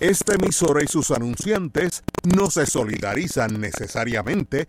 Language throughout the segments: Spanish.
Esta emisora y sus anunciantes no se solidarizan necesariamente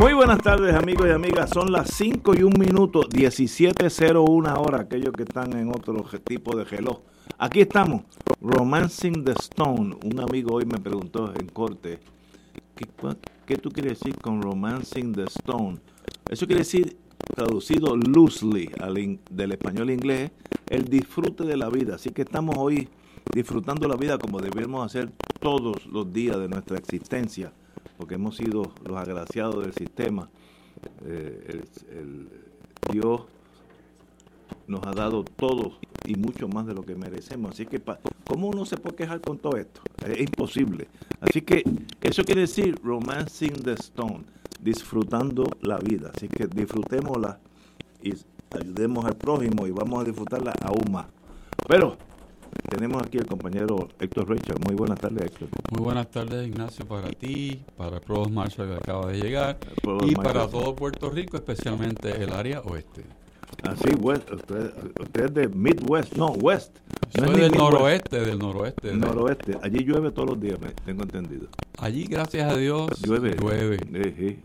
Muy buenas tardes amigos y amigas, son las 5 y 1 minuto, 17.01 hora, aquellos que están en otro tipo de reloj. Aquí estamos, Romancing the Stone. Un amigo hoy me preguntó en corte, ¿qué, qué tú quieres decir con Romancing the Stone? Eso quiere decir, traducido loosely al del español inglés, el disfrute de la vida. Así que estamos hoy disfrutando la vida como debemos hacer todos los días de nuestra existencia porque hemos sido los agraciados del sistema. Eh, Dios nos ha dado todo y mucho más de lo que merecemos. Así que, ¿cómo uno se puede quejar con todo esto? Es imposible. Así que eso quiere decir romancing the stone, disfrutando la vida. Así que disfrutémosla y ayudemos al prójimo y vamos a disfrutarla aún más. Pero tenemos aquí el compañero Héctor Richard. Muy buenas tardes, Héctor. Muy buenas tardes, Ignacio, para ti, para el Provost Marshall que acaba de llegar y para todo Puerto Rico, especialmente el área oeste. Así, ah, west, usted, es de Midwest, no, West. Soy del noroeste, del noroeste. Noroeste. Allí llueve todos los días, me tengo entendido. Allí, gracias a Dios, llueve. llueve.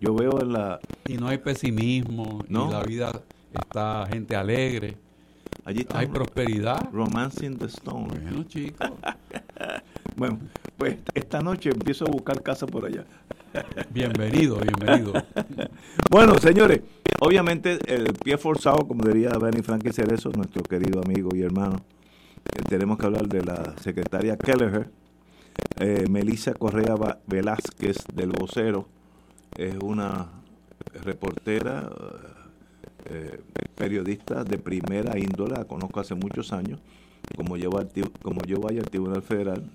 Yo veo en la... Y no hay pesimismo, ¿No? y la vida está gente alegre. Allí Hay prosperidad. Romancing the Stone. Bueno, chicos. bueno, pues esta noche empiezo a buscar casa por allá. bienvenido, bienvenido. bueno, señores, obviamente el pie forzado, como diría Benny Frankie Cerezo, nuestro querido amigo y hermano, eh, tenemos que hablar de la secretaria Kelleher, eh, Melissa Correa Velázquez del Vocero, es una reportera eh, periodista de primera índole, la conozco hace muchos años, como yo, como yo vaya al Tribunal Federal,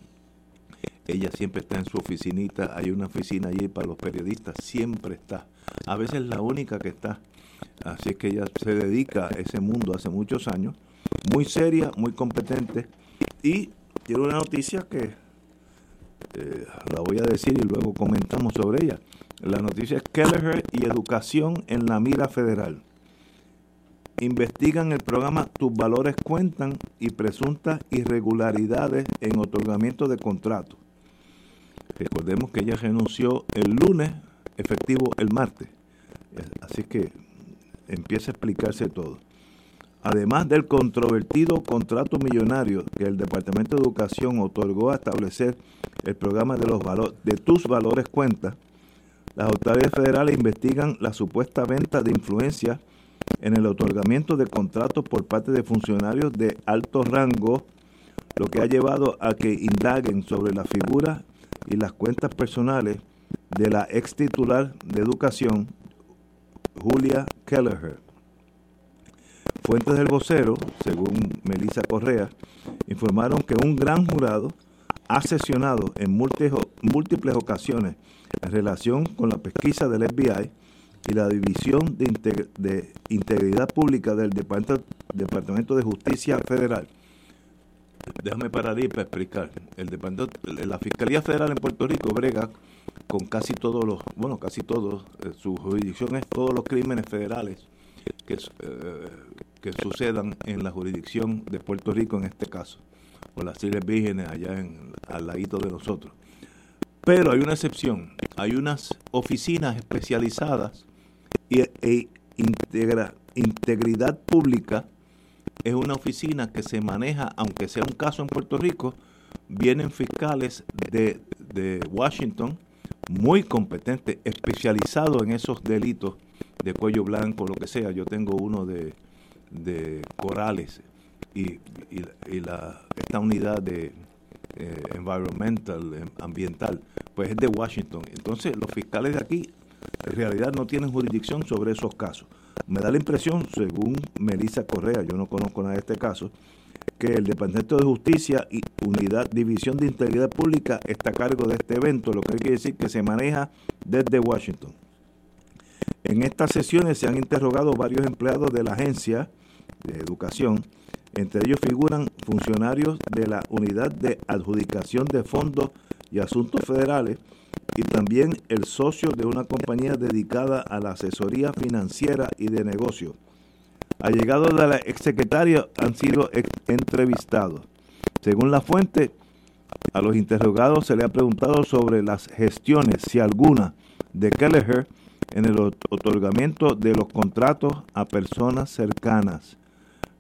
ella siempre está en su oficinita, hay una oficina allí para los periodistas, siempre está, a veces la única que está, así es que ella se dedica a ese mundo hace muchos años, muy seria, muy competente, y tiene una noticia que eh, la voy a decir y luego comentamos sobre ella. La noticia es Kelleher y educación en la mira federal investigan el programa Tus Valores Cuentan y presuntas irregularidades en otorgamiento de contratos. Recordemos que ella renunció el lunes, efectivo el martes. Así que empieza a explicarse todo. Además del controvertido contrato millonario que el Departamento de Educación otorgó a establecer el programa de los valores de tus valores cuentas, las autoridades federales investigan la supuesta venta de influencia en el otorgamiento de contratos por parte de funcionarios de alto rango, lo que ha llevado a que indaguen sobre la figura y las cuentas personales de la ex titular de educación, Julia Kelleher. Fuentes del vocero, según Melissa Correa, informaron que un gran jurado ha sesionado en múltiples ocasiones en relación con la pesquisa del FBI y la División de, Integridad Pública del Departamento de Justicia Federal. Déjame parar ahí para explicar. El la Fiscalía Federal en Puerto Rico brega con casi todos los, bueno, casi todos, eh, su jurisdicción es todos los crímenes federales que, eh, sucedan en la jurisdicción de Puerto Rico en este caso, o las Islas Vírgenes allá en, al ladito de nosotros. Pero hay una excepción, hay unas oficinas especializadas e integra, integridad pública es una oficina que se maneja, aunque sea un caso en Puerto Rico, vienen fiscales de, de Washington muy competentes, especializados en esos delitos de cuello blanco, lo que sea. Yo tengo uno de, de corales y, y, la, esta unidad de eh, environmental, ambiental, pues es de Washington. Entonces los fiscales de aquí en realidad no tienen jurisdicción sobre esos casos. Me da la impresión, según Melissa Correa, yo no conozco nada de este caso, que el Departamento de Justicia y Unidad División de Integridad Pública está a cargo de este evento, lo que quiere decir que se maneja desde Washington. En estas sesiones se han interrogado varios empleados de la agencia de educación, entre ellos figuran funcionarios de la Unidad de Adjudicación de Fondos y Asuntos Federales y también el socio de una compañía dedicada a la asesoría financiera y de negocios allegados de la exsecretaria han sido entrevistados. Según la fuente, a los interrogados se le ha preguntado sobre las gestiones, si alguna, de Kelleher en el otorgamiento de los contratos a personas cercanas.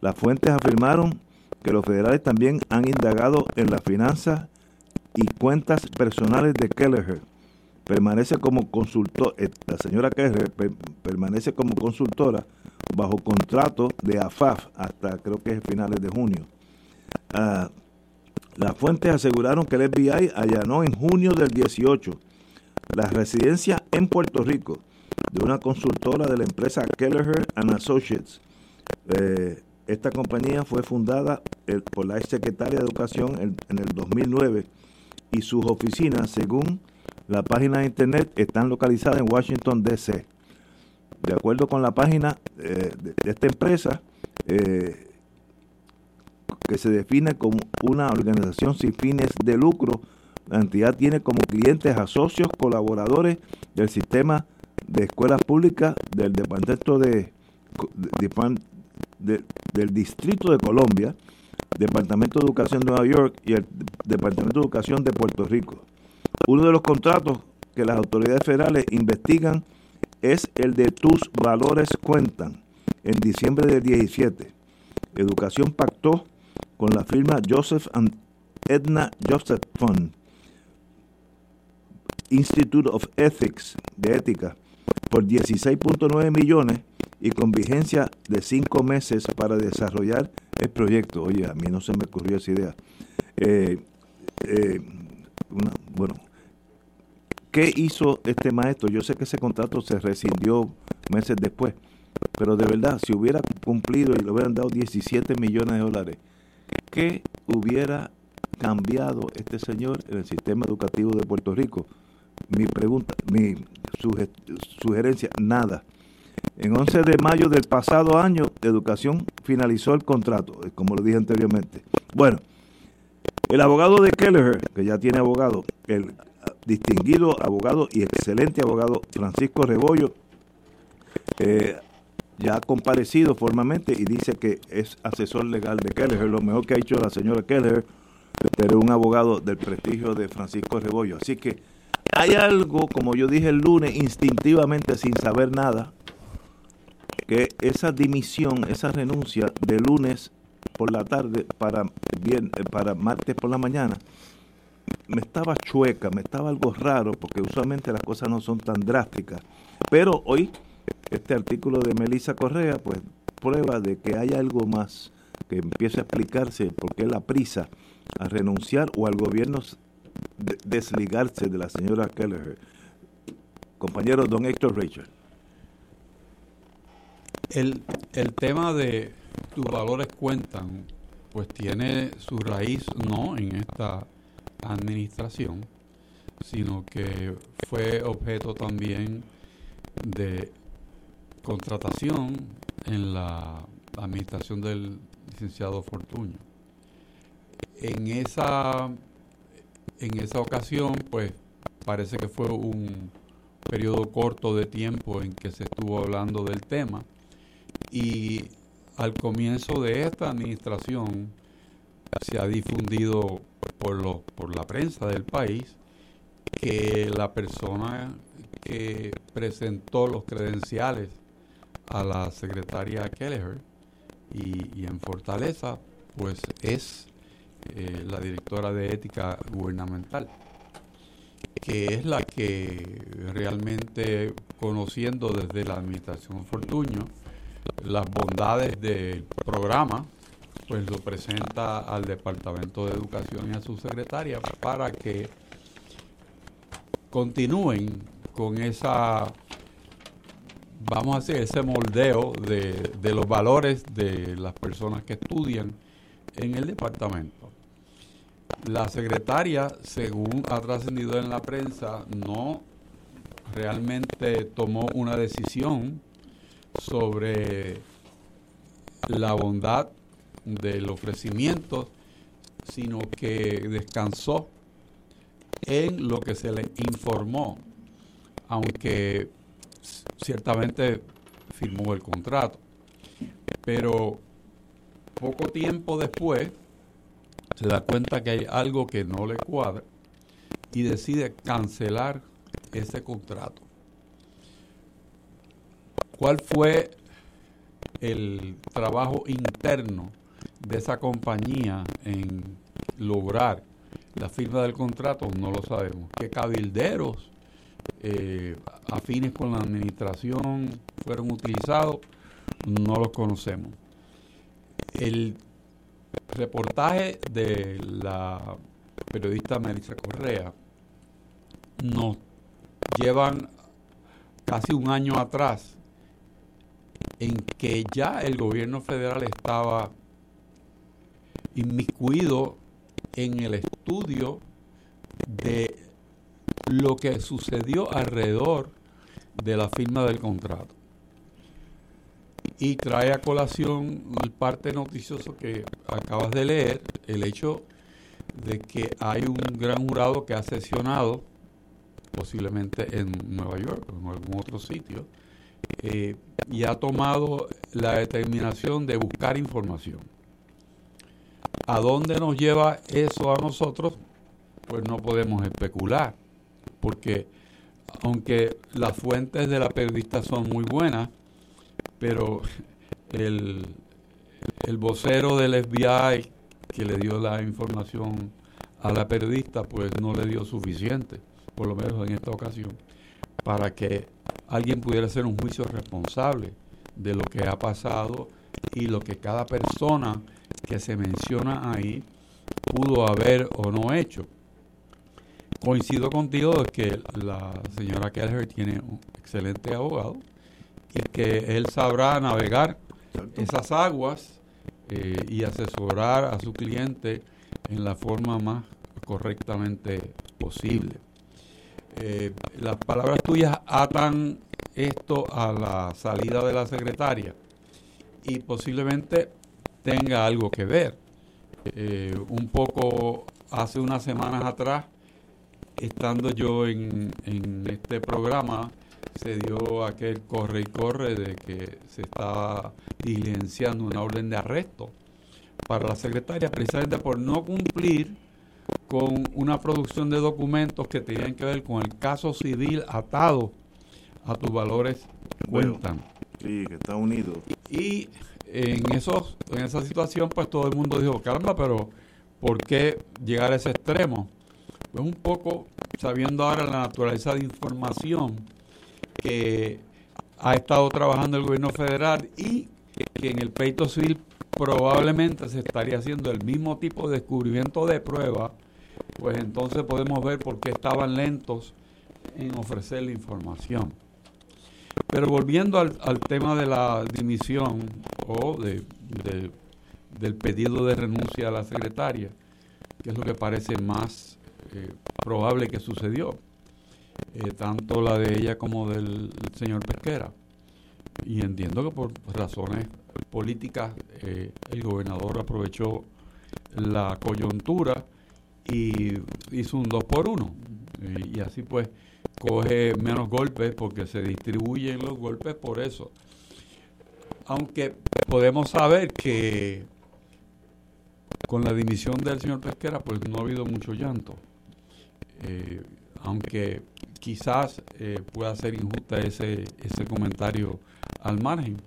Las fuentes afirmaron que los federales también han indagado en las finanzas y cuentas personales de Kelleher. Permanece como consultor, eh, la señora Kelleher permanece como consultora bajo contrato de AFAF hasta creo que es finales de junio. Ah, las fuentes aseguraron que el FBI allanó en junio del 18 la residencia en Puerto Rico de una consultora de la empresa Kelleher and Associates. Eh, esta compañía fue fundada eh, por la ex secretaria de Educación en, en, el 2009 y sus oficinas, según la página de internet, están localizadas en Washington, D.C de acuerdo con la página eh, de, esta empresa, eh, que se define como una organización sin fines de lucro, la entidad tiene como clientes a socios, colaboradores del sistema de escuelas públicas del departamento de, del Distrito de Colombia, Departamento de Educación de Nueva York y el Departamento de Educación de Puerto Rico. Uno de los contratos que las autoridades federales investigan es el de tus valores cuentan. En diciembre del 17, Educación pactó con la firma Joseph and Edna Joseph Fund, Institute of Ethics, de ética, por 16.9 millones y con vigencia de cinco meses para desarrollar el proyecto. Oye, a mí no se me ocurrió esa idea. Eh, eh, bueno, ¿Qué hizo este maestro? Yo sé que ese contrato se rescindió meses después, pero de verdad, si hubiera cumplido y le hubieran dado 17 millones de dólares, ¿qué hubiera cambiado este señor en el sistema educativo de Puerto Rico? Mi pregunta, mi sugerencia, nada. En 11 de mayo del pasado año, Educación finalizó el contrato, eh, como lo dije anteriormente. Bueno, el abogado de Kelleher, que ya tiene abogado, el distinguido abogado y excelente abogado Francisco Rebollo, eh, ya ha comparecido formalmente y dice que es asesor legal de Keller, lo mejor que ha hecho la señora Keller, pero un abogado del prestigio de Francisco Rebollo. Así que hay algo, como yo dije el lunes, instintivamente sin saber nada, que esa dimisión, esa renuncia de lunes por la tarde para, bien, para martes por la mañana, me estaba chueca, me estaba algo raro, porque usualmente las cosas no son tan drásticas. Pero hoy, este artículo de Melissa Correa, pues prueba de que hay algo más que empieza a explicarse por qué la prisa a renunciar o al gobierno desligarse de la señora Keller. Compañero don Héctor Rachel. El, el tema de tus valores cuentan, pues tiene su raíz no en esta administración, sino que fue objeto también de contratación en la administración del licenciado Fortuño. En esa, en esa ocasión, pues parece que fue un periodo corto de tiempo en que se estuvo hablando del tema y al comienzo de esta administración se ha difundido por, lo, por la prensa del país que la persona que presentó los credenciales a la secretaria Kelleher y, en Fortaleza, pues es eh, la directora de ética gubernamental, que es la que realmente conociendo desde la administración Fortuño las bondades del programa pues lo presenta al Departamento de Educación y a su secretaria para que continúen con esa vamos a hacer ese moldeo de, de los valores de las personas que estudian en el departamento. La secretaria, según ha trascendido en la prensa, no realmente tomó una decisión sobre la bondad del ofrecimiento, sino que descansó en lo que se le informó, aunque ciertamente firmó el contrato. Pero poco tiempo después se da cuenta que hay algo que no le cuadra y decide cancelar ese contrato. ¿Cuál fue el trabajo interno de esa compañía en lograr la firma del contrato? No lo sabemos. ¿Qué cabilderos eh, afines con la administración fueron utilizados? No los conocemos. El reportaje de la periodista Melissa Correa nos llevan casi un año atrás en que ya el gobierno federal estaba inmiscuido en el estudio de lo que sucedió alrededor de la firma del contrato. Y trae a colación el parte noticioso que acabas de leer, el hecho de que hay un gran jurado que ha sesionado, posiblemente en Nueva York o en algún otro sitio, eh, y ha tomado la determinación de buscar información. ¿A dónde nos lleva eso a nosotros? Pues no podemos especular, porque aunque las fuentes de la periodista son muy buenas, pero el, el vocero del FBI que le dio la información a la periodista, pues no le dio suficiente, por lo menos en esta ocasión, para que alguien pudiera hacer un juicio responsable de lo que ha pasado y lo que cada persona que se menciona ahí pudo haber o no hecho. Coincido contigo de que la señora Kelleher tiene un excelente abogado y que él sabrá navegar esas aguas eh, y asesorar a su cliente en la forma más correctamente posible. Eh, las palabras tuyas atan esto a la salida de la secretaria y posiblemente tenga algo que ver. Eh, un poco hace unas semanas atrás, estando yo en, en este programa, se dio aquel corre y corre de que se estaba diligenciando una orden de arresto para la secretaria precisamente por no cumplir con una producción de documentos que tenían que ver con el caso civil atado a tus valores cuentan. Sí, que está unido. Y en, esos, en esa situación, pues todo el mundo dijo, caramba, pero ¿por qué llegar a ese extremo? Pues un poco sabiendo ahora la naturaleza de información que ha estado trabajando el gobierno federal y que en el peito civil probablemente se estaría haciendo el mismo tipo de descubrimiento de prueba, pues entonces podemos ver por qué estaban lentos en ofrecer la información. Pero volviendo al, tema de la dimisión o de, del pedido de renuncia a la secretaria, que es lo que parece más eh, probable que sucedió, eh, tanto la de ella como del señor Pesquera. Y entiendo que por razones políticas eh, el gobernador aprovechó la coyuntura y hizo un dos por uno. y así pues coge menos golpes porque se distribuyen los golpes por eso. Aunque podemos saber que con la dimisión del señor Pesquera, pues no ha habido mucho llanto. Eh, aunque quizás eh, pueda ser injusta ese, ese comentario al margen.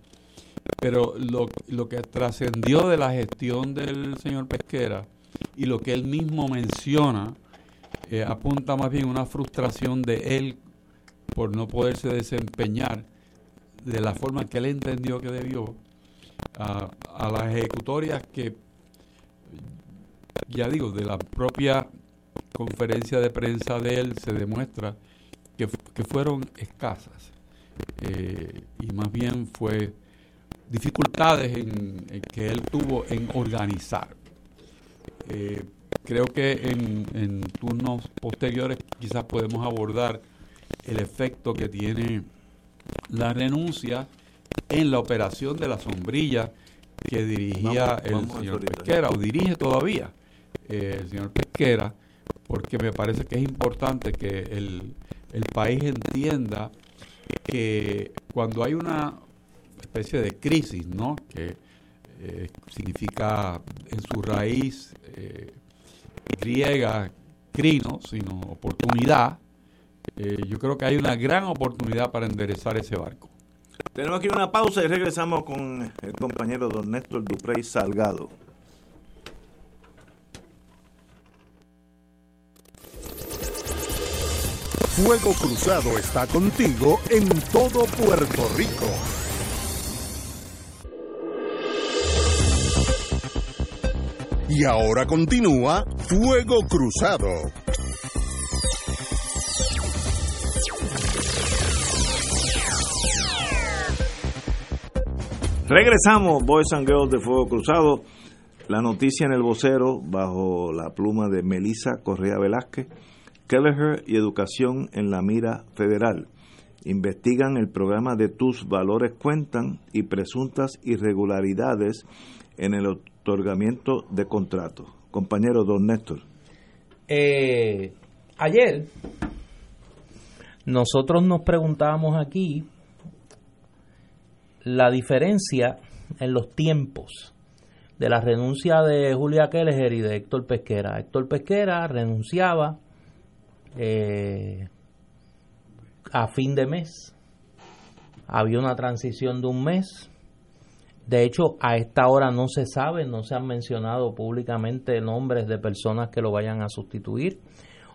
Pero lo, lo que trascendió de la gestión del señor Pesquera y lo que él mismo menciona eh, apunta más bien una frustración de él por no poderse desempeñar de la forma que él entendió que debió a, las ejecutorias que, ya digo, de la propia conferencia de prensa de él se demuestra que, que fueron escasas. eh, y más bien fue dificultades en, que él tuvo en organizar. Eh, creo que en, en, turnos posteriores quizás podemos abordar el efecto que tiene la renuncia en la operación de la sombrilla que dirigía el señor Pesquera, o dirige todavía eh, el señor Pesquera, porque me parece que es importante que el, el país entienda que cuando hay una especie de crisis, ¿no? que eh, significa en su raíz eh, griega crino, sino oportunidad, eh, yo creo que hay una gran oportunidad para enderezar ese barco. Tenemos aquí una pausa y regresamos con el compañero don Néstor Duprey Salgado. Fuego Cruzado está contigo en todo Puerto Rico. Y ahora continúa Fuego Cruzado. Regresamos, Boys and Girls de Fuego Cruzado. La noticia en el vocero bajo la pluma de Melissa Correa Velázquez. Kelleher y Educación en la Mira Federal. Investigan el programa de Tus Valores Cuentan y presuntas irregularidades en el otorgamiento de contratos. Compañero don Néstor. Eh, ayer nosotros nos preguntábamos aquí la diferencia en los tiempos de la renuncia de Julia Keller y de Héctor Pesquera. Héctor Pesquera renunciaba eh, a fin de mes. Había una transición de un mes. De hecho, a esta hora no se sabe, no se han mencionado públicamente nombres de personas que lo vayan a sustituir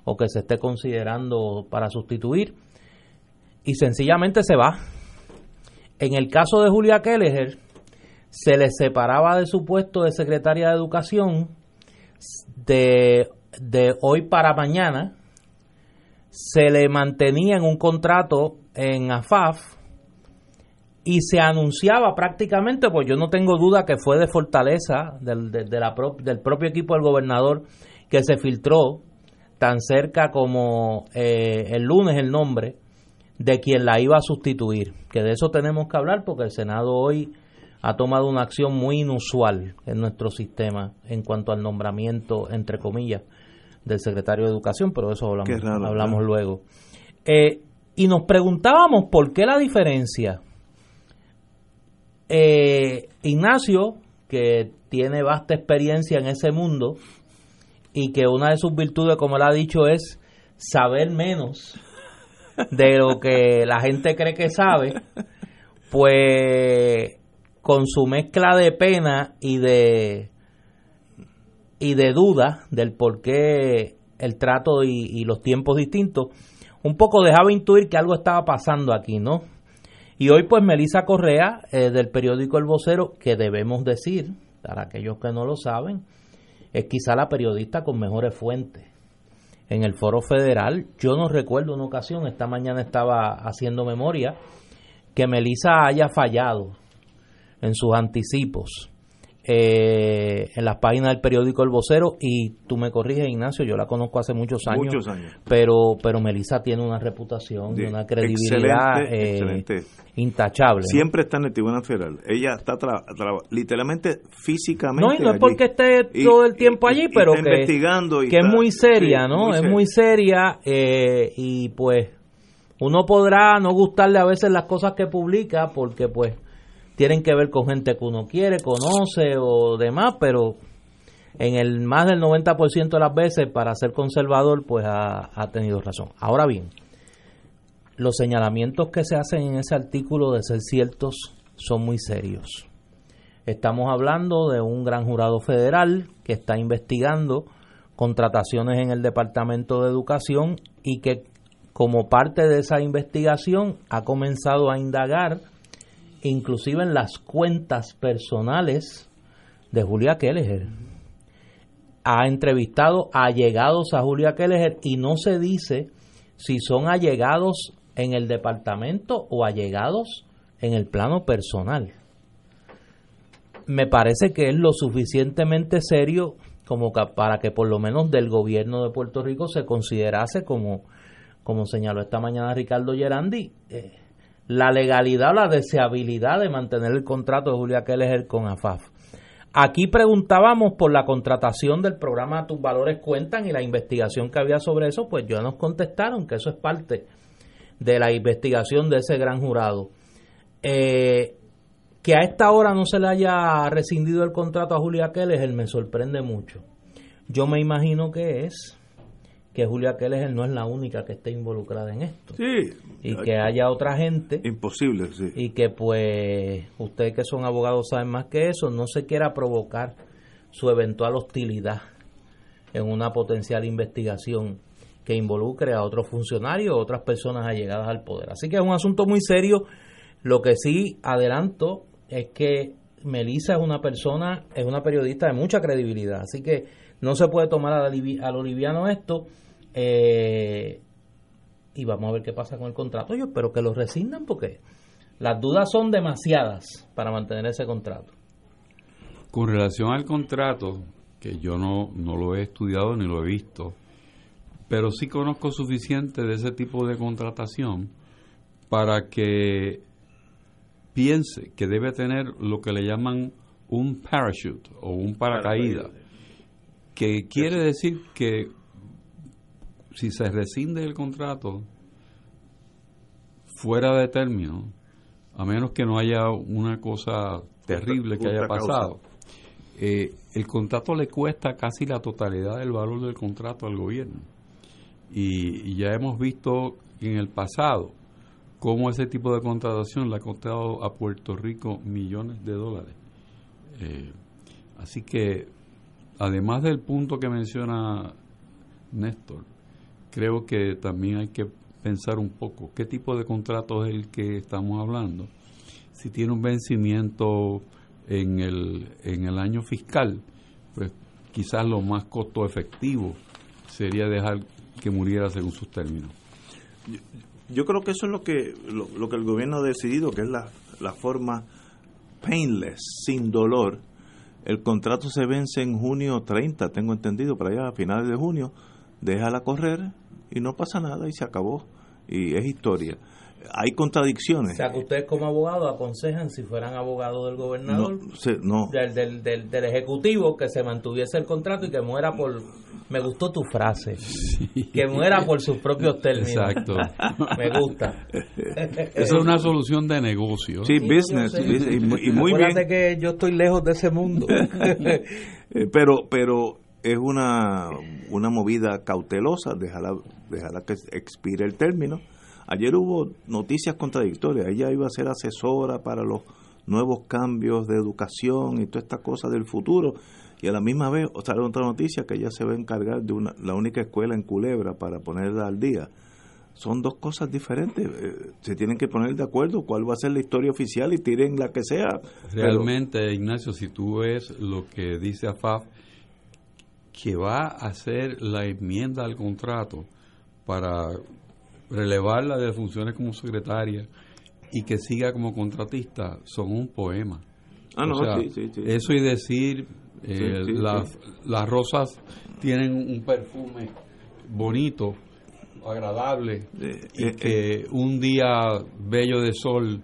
o que se esté considerando para sustituir. Y sencillamente se va. En el caso de Julia Kelleher, se le separaba de su puesto de secretaria de Educación de, de hoy para mañana, se le mantenía en un contrato en AFAF y se anunciaba prácticamente, pues yo no tengo duda que fue de fortaleza del, de, la del propio equipo del gobernador que se filtró tan cerca como eh, el lunes el nombre de quien la iba a sustituir, que de eso tenemos que hablar porque el Senado hoy ha tomado una acción muy inusual en nuestro sistema en cuanto al nombramiento, entre comillas, del secretario de Educación, pero eso hablamos, hablamos luego. Eh, y nos preguntábamos por qué la diferencia. Eh, Ignacio, que tiene vasta experiencia en ese mundo y que una de sus virtudes, como él ha dicho, es saber menos de lo que la gente cree que sabe, pues con su mezcla de pena y de y de duda del por qué el trato y, los tiempos distintos, un poco dejaba intuir que algo estaba pasando aquí, ¿no? Y hoy pues Melisa Correa, eh, del periódico El Vocero, que debemos decir, para aquellos que no lo saben, es quizá la periodista con mejores fuentes en el foro federal. Yo no recuerdo una ocasión, esta mañana estaba haciendo memoria, que Melisa haya fallado en sus anticipos eh, en las páginas del periódico El Vocero y tú me corriges Ignacio, yo la conozco hace muchos años, muchos años. pero pero Melissa tiene una reputación y una credibilidad eh, intachable. Siempre está en el Tribunal Federal, ella está literalmente físicamente No, y no es porque esté todo el tiempo allí, pero que, investigando que es muy seria, ¿no? es muy seria eh, y pues uno podrá no gustarle a veces las cosas que publica porque pues tienen que ver con gente que uno quiere, conoce o demás, pero en el más del 90% de las veces para ser conservador pues ha, ha, tenido razón. Ahora bien, los señalamientos que se hacen en ese artículo de ser ciertos son muy serios. Estamos hablando de un gran jurado federal que está investigando contrataciones en el Departamento de Educación y que como parte de esa investigación ha comenzado a indagar inclusive en las cuentas personales de Julia Kelleher. Ha entrevistado allegados a Julia Kelleher y no se dice si son allegados en el departamento o allegados en el plano personal. Me parece que es lo suficientemente serio como para que por lo menos del gobierno de Puerto Rico se considerase como, como señaló esta mañana Ricardo Gerandi, eh, la legalidad la deseabilidad de mantener el contrato de Julia Keller con AFAF. Aquí preguntábamos por la contratación del programa Tus Valores Cuentan y la investigación que había sobre eso, pues ya nos contestaron que eso es parte de la investigación de ese gran jurado. Eh, que a esta hora no se le haya rescindido el contrato a Julia Keller me sorprende mucho. Yo me imagino que es que Julia Keller no es la única que esté involucrada en esto. Sí. Y que haya otra gente. Imposible, sí. Y que pues ustedes que son abogados saben más que eso, no se quiera provocar su eventual hostilidad en una potencial investigación que involucre a otros funcionarios o otras personas allegadas al poder. Así que es un asunto muy serio. Lo que sí adelanto es que Melissa es una persona, es una periodista de mucha credibilidad, así que no se puede tomar a, lo liviano esto. Eh, y vamos a ver qué pasa con el contrato. Yo espero que lo rescindan porque las dudas son demasiadas para mantener ese contrato. Con relación al contrato, que yo no, no lo he estudiado ni lo he visto, pero sí conozco suficiente de ese tipo de contratación para que piense que debe tener lo que le llaman un parachute o un paracaídas, que quiere decir que si se rescinde el contrato fuera de término, a menos que no haya una cosa terrible que haya pasado, eh, el contrato le cuesta casi la totalidad del valor del contrato al gobierno. y ya hemos visto en el pasado cómo ese tipo de contratación le ha costado a Puerto Rico millones de dólares. Eh, así que, además del punto que menciona Néstor, creo que también hay que pensar un poco qué tipo de contrato es el que estamos hablando. Si tiene un vencimiento en el, en el año fiscal, pues quizás lo más costo efectivo sería dejar que muriera según sus términos. Yo creo que eso es lo que, lo, que el gobierno ha decidido, que es la, la forma painless, sin dolor. El contrato se vence en junio 30, tengo entendido, para allá a finales de junio. Déjala correr y no pasa nada y se acabó. Y es historia hay contradicciones. O sea, que ustedes como abogados aconsejan, si fueran abogados del gobernador, Del, del, del, Ejecutivo, que se mantuviese el contrato y que muera por... Me gustó tu frase. Que muera por sus propios términos. Exacto. Me gusta. Esa es una solución de negocio. Sí, business. Y, muy Acuérdate que yo estoy lejos de ese mundo. Eh, pero, pero es una, una movida cautelosa, dejarla, dejarla que expire el término Ayer hubo noticias contradictorias. Ella iba a ser asesora para los nuevos cambios de educación y toda esta cosa del futuro. Y a la misma vez sale otra noticia que ella se va a encargar de una, la única escuela en Culebra para ponerla al día. Son dos cosas diferentes. Eh, se tienen que poner de acuerdo cuál va a ser la historia oficial y tiren la que sea. Realmente, Ignacio, si tú ves lo que dice AFAF, que va a hacer la enmienda al contrato para relevarla de funciones como secretaria y que siga como contratista son un poema. Ah, no, sí, sí, Eso y decir, eh, las, las rosas tienen un perfume bonito, agradable, y eh, que eh. un día bello de sol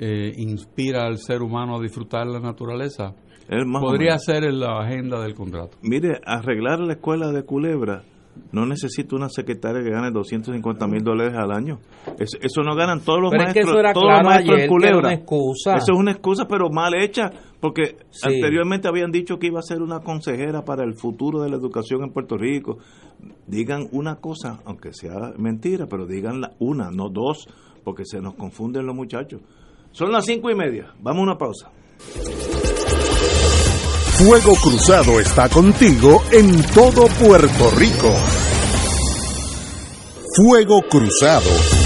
inspira al ser humano a disfrutar la naturaleza. Podría ser en la agenda del contrato. Mire, arreglar la escuela de Culebra no necesito una secretaria que gane 250 mil dólares al año. Eso, no ganan todos los maestros, todos los maestros en Culebra. Eso es una excusa, pero mal hecha, porque anteriormente habían dicho que iba a ser una consejera para el futuro de la educación en Puerto Rico. Digan una cosa, aunque sea mentira, pero digan una, no dos, porque se nos confunden los muchachos. Son las cinco y media. Vamos a una pausa. Fuego Cruzado está contigo en todo Puerto Rico. Fuego Cruzado.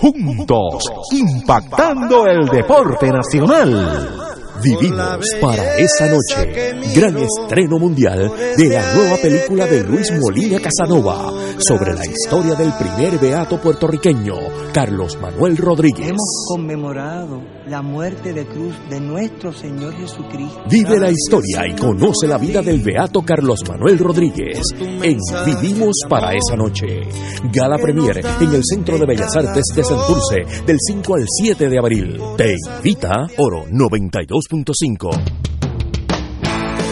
juntos, impactando el deporte nacional. Vivimos para esa noche. Gran estreno mundial de la nueva película de Luis Molina Casanova sobre la historia del primer beato puertorriqueño, Carlos Manuel Rodríguez. Hemos conmemorado la muerte de cruz de nuestro Señor Jesucristo. Vive la historia y conoce la vida del beato Carlos Manuel Rodríguez en Vivimos para esa noche. Gala Premier en el Centro de Bellas Artes de Santurce del 5 al 7 de abril. Te invita Oro 92.5.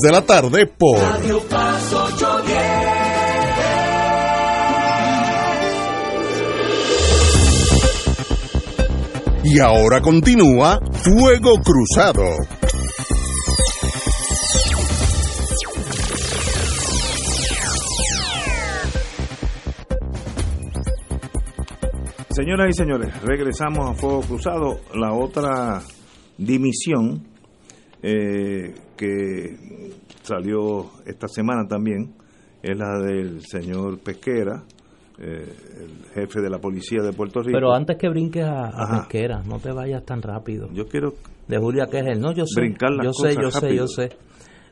de la tarde por Radio Paz 810. Y ahora continúa Fuego Cruzado. Señoras y señores, regresamos a Fuego Cruzado, la otra dimisión eh, que salió esta semana también es la del señor Pesquera, eh, el jefe de la policía de Puerto Rico. Pero antes que brinques a, Pesquera, no te vayas tan rápido. Yo quiero de Julia Quejel, no, yo sé, brincar las yo sé, yo sé, yo sé.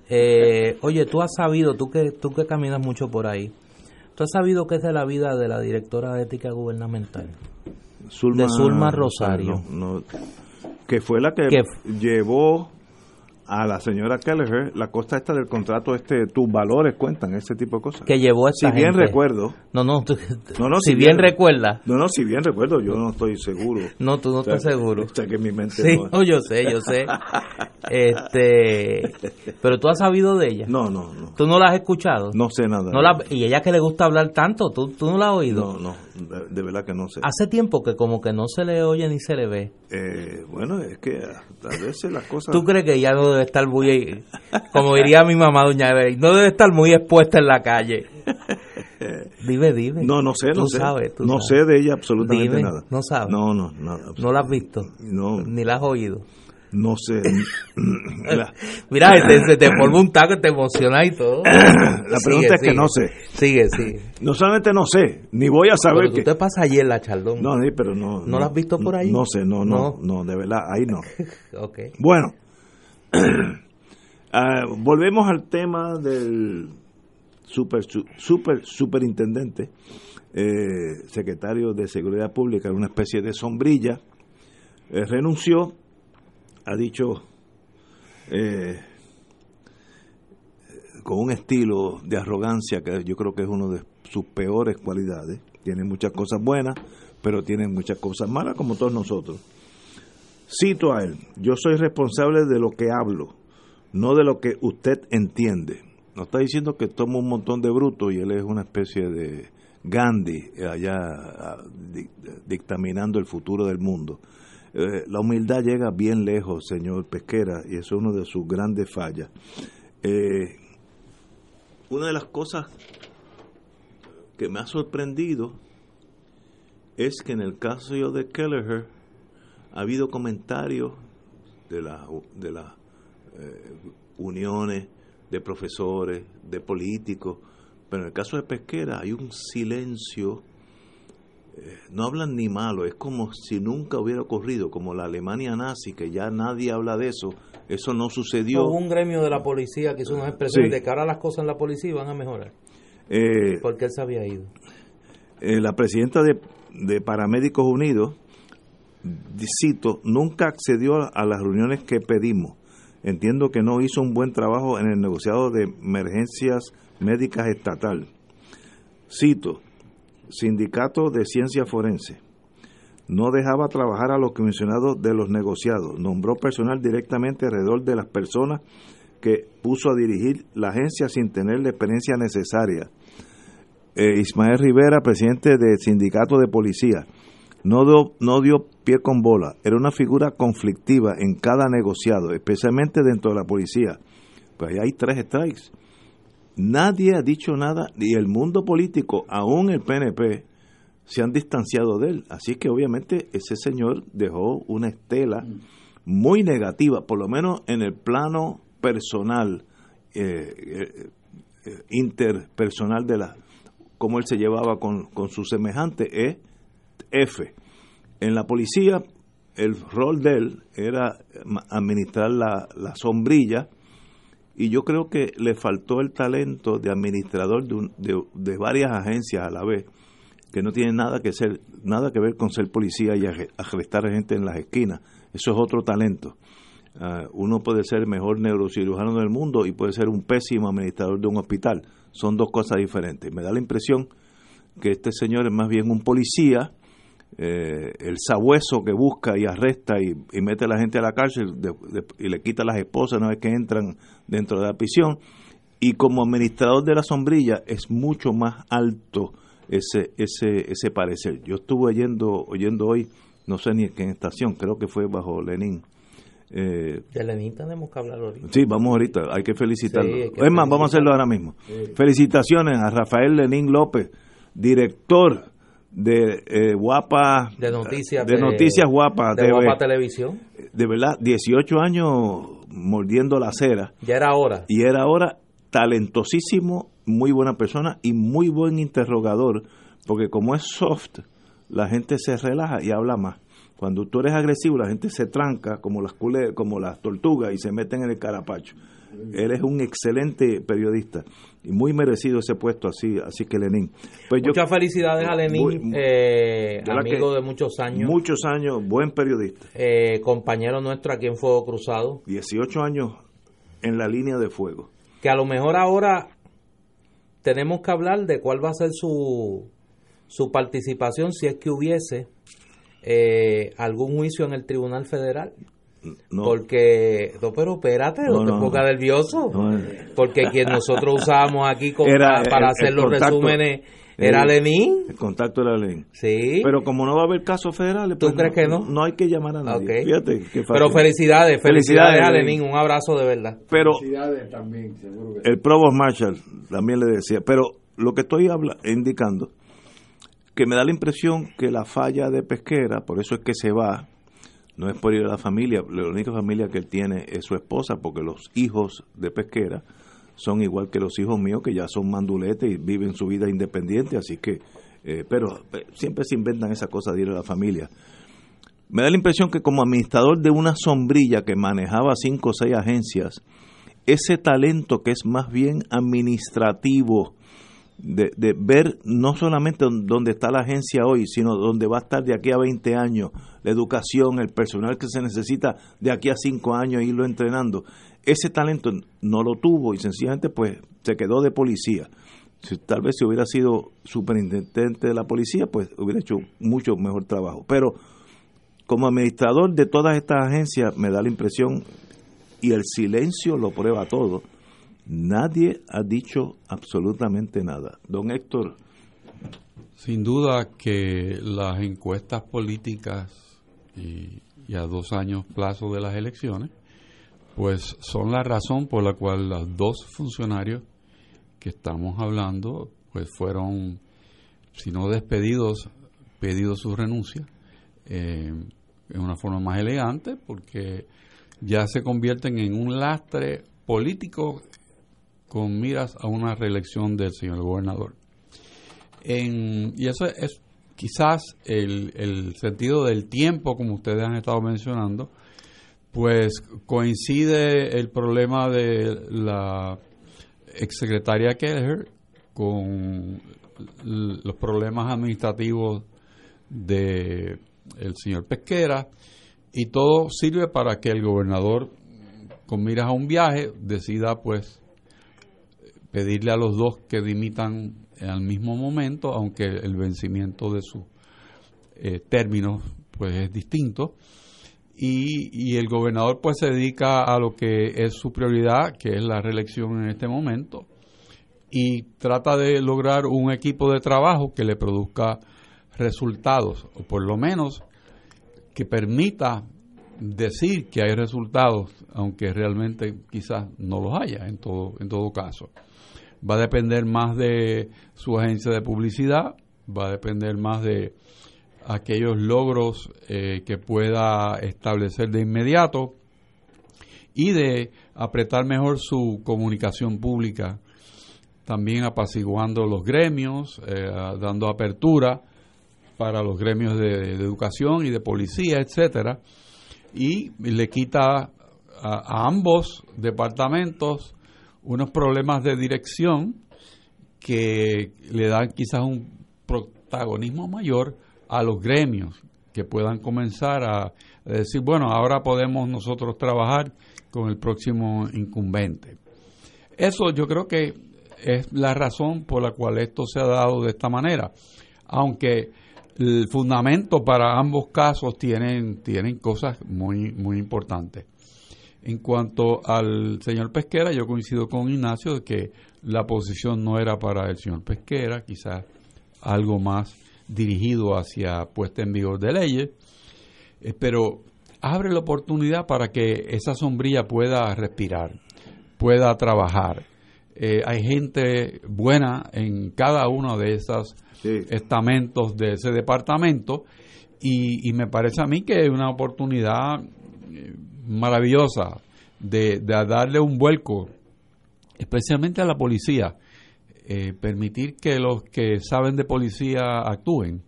Eh, oye, tú has sabido, tú que tú que caminas mucho por ahí, tú has sabido qué es de la vida de la directora de ética gubernamental, de Zulma Rosario, que fue la que llevó a la señora Kelleher la costa esta del contrato este tus valores cuentan ese tipo de cosas. Que llevó a esta si bien recuerdo. No no, no, no si, bien, recuerda. No no si bien recuerdo yo no estoy seguro. No tú no estás seguro. o que mi mente sí no, yo sé yo sé este pero tú has sabido de ella no no no tú no la has escuchado no sé nada no la, y ella que le gusta hablar tanto tú, tú no la has oído no no de, verdad que no sé hace tiempo que como que no se le oye ni se le ve eh, bueno es que a veces las cosas tú crees que ella no estar muy, como diría mi mamá, doña Evelyn, no debe estar muy expuesta en la calle. Dime, dime. No, no sé, no sé. no sé de ella absolutamente nada. No sabes. No, no, no. No la has visto. No. Ni la has oído. No sé. Mira, se te forma un taco, te emociona y todo. la pregunta es que no sé. Sigue, sigue. No solamente no sé, ni voy a saber pero tú te pasa en la chaldón. No, pero no. ¿No, la has visto por ahí? No sé, no, no, no, de verdad, ahí no. ok. Bueno. Ah, volvemos al tema del super, super superintendente, eh, secretario de Seguridad Pública, una especie de sombrilla, eh, renunció, ha dicho eh, con un estilo de arrogancia que yo creo que es una de sus peores cualidades. Tiene muchas cosas buenas, pero tiene muchas cosas malas como todos nosotros. Cito a él, yo soy responsable de lo que hablo no de lo que usted entiende. No está diciendo que toma un montón de bruto y él es una especie de Gandhi allá ah, dictaminando el futuro del mundo. Eh, la humildad llega bien lejos, señor Pesquera, y eso es una de sus grandes fallas. Eh, una de las cosas que me ha sorprendido es que en el caso de Kelleher ha habido comentarios de las de las eh, uniones de profesores, de políticos, pero en el caso de Pesquera hay un silencio no hablan ni malo, es como si nunca hubiera ocurrido, como la Alemania nazi, que ya nadie habla de eso, eso no sucedió. Hubo un gremio de la policía que hizo unas expresiones de cara a las cosas en la policía van a mejorar. Eh, porque él se había ido. Eh, la presidenta de, de Paramédicos Unidos, cito, nunca accedió a las reuniones que pedimos. Entiendo que no hizo un buen trabajo en el negociado de emergencias médicas estatal. Cito, Sindicato de Ciencia Forense. No dejaba trabajar a los comisionados de los negociados. Nombró personal directamente alrededor de las personas que puso a dirigir la agencia sin tener la experiencia necesaria. Eh, Ismael Rivera, presidente del sindicato de policía, no dio, no dio pie con bola. Era una figura conflictiva en cada negociado, especialmente dentro de la policía. Pues ahí hay tres strikes. Nadie ha dicho nada, y el mundo político, aún el PNP, se han distanciado de él. Así que obviamente ese señor dejó una estela muy negativa, por lo menos en el plano personal, eh, eh, eh, interpersonal de la cómo él se llevaba con, con su semejante, es F. En la policía, el rol de él era administrar la, la sombrilla y yo creo que le faltó el talento de administrador de, de, varias agencias a la vez que no tiene nada que ser nada que ver con ser policía y arrestar a gente en las esquinas. Eso es otro talento. Ah, uno puede ser el mejor neurocirujano del mundo y puede ser un pésimo administrador de un hospital. Son dos cosas diferentes. Me da la impresión que este señor es más bien un policía eh, el sabueso que busca y arresta y, mete a la gente a la cárcel y le quita a las esposas una vez que entran dentro de la prisión. Y como administrador de la sombrilla es mucho más alto ese, ese, ese parecer. Yo estuve oyendo, oyendo hoy, no sé ni en qué estación, creo que fue bajo Lenin. Eh, de Lenin tenemos que hablar ahorita. Sí, vamos ahorita, hay que felicitarlo. es más, vamos a hacerlo ahora mismo. Felicitaciones a Rafael Lenín López, director de eh, guapa de noticias de, noticias guapas de, guapa televisión. de verdad 18 años mordiendo la cera. Ya era hora. Y era hora talentosísimo muy buena persona y muy buen interrogador porque como es soft la gente se relaja y habla más. Cuando tú eres agresivo la gente se tranca como las como las tortugas y se meten en el carapacho él es un excelente periodista y muy merecido ese puesto así así que Lenín. Pues muchas felicidades a Lenín eh, amigo de muchos años. Muchos años buen periodista. Eh, compañero nuestro aquí en Fuego Cruzado. 18 años en la línea de fuego. Que a lo mejor ahora tenemos que hablar de cuál va a ser su su participación si es que hubiese eh, algún juicio en el Tribunal Federal porque, no, pero espérate, no, te pongas nervioso. porque quien nosotros usábamos aquí para, hacer los resúmenes era Lenín. El contacto era Lenín. Sí. Pero como no va a haber casos federales, ¿tú pues crees que no? No hay que llamar a nadie. Fíjate Pero felicidades, felicidades, a Lenín, un abrazo de verdad. Pero también, El Provost Marshall también le decía, pero lo que estoy habla, indicando, que me da la impresión que la falla de pesquera, por eso es que se va, no es por ir a la familia, la única familia que él tiene es su esposa, porque los hijos de pesquera son igual que los hijos míos, que ya son manduletes y viven su vida independiente, así que, eh, pero siempre se inventan esa cosa de ir a la familia. Me da la impresión que como administrador de una sombrilla que manejaba cinco o seis agencias, ese talento que es más bien administrativo, de, de, ver no solamente dónde está la agencia hoy, sino dónde va a estar de aquí a 20 años, la educación, el personal que se necesita de aquí a 5 años, irlo entrenando. Ese talento no lo tuvo y sencillamente pues se quedó de policía. Si, tal vez si hubiera sido superintendente de la policía, pues hubiera hecho mucho mejor trabajo. Pero como administrador de todas estas agencias me da la impresión, y el silencio lo prueba todo, Nadie ha dicho absolutamente nada. Don Héctor, Sin duda que las encuestas políticas y, a dos años plazo de las elecciones, pues son la razón por la cual los dos funcionarios que estamos hablando, pues fueron, si no despedidos, pedido su renuncia eh, en una forma más elegante, porque ya se convierten en un lastre político con miras a una reelección del señor gobernador. y eso es quizás el, el sentido del tiempo, como ustedes han estado mencionando, pues coincide el problema de la exsecretaria Kelleher con los problemas administrativos de el señor Pesquera y todo sirve para que el gobernador con miras a un viaje decida pues pedirle a los dos que dimitan al mismo momento aunque el vencimiento de sus eh, términos pues es distinto y, y, el gobernador pues se dedica a lo que es su prioridad que es la reelección en este momento y trata de lograr un equipo de trabajo que le produzca resultados, o por lo menos que permita decir que hay resultados, aunque realmente quizás no los haya en todo, en todo caso. Va a depender más de su agencia de publicidad, va a depender más de aquellos logros eh, que pueda establecer de inmediato y de apretar mejor su comunicación pública, también apaciguando los gremios, eh, dando apertura para los gremios de, educación y de policía, etcétera, y le quita a, ambos departamentos unos problemas de dirección que le dan quizás un protagonismo mayor a los gremios que puedan comenzar a, decir, bueno, ahora podemos nosotros trabajar con el próximo incumbente. Eso yo creo que es la razón por la cual esto se ha dado de esta manera, aunque el fundamento para ambos casos tienen, tienen cosas muy, muy importantes. En cuanto al señor Pesquera, yo coincido con Ignacio de que la posición no era para el señor Pesquera, quizás algo más dirigido hacia puesta en vigor de leyes, eh, pero abre la oportunidad para que esa sombrilla pueda respirar, pueda trabajar. Eh, hay gente buena en cada una de esas estamentos de ese departamento y, me parece a mí que es una oportunidad eh, maravillosa de, darle un vuelco, especialmente a la policía, eh, permitir que los que saben de policía actúen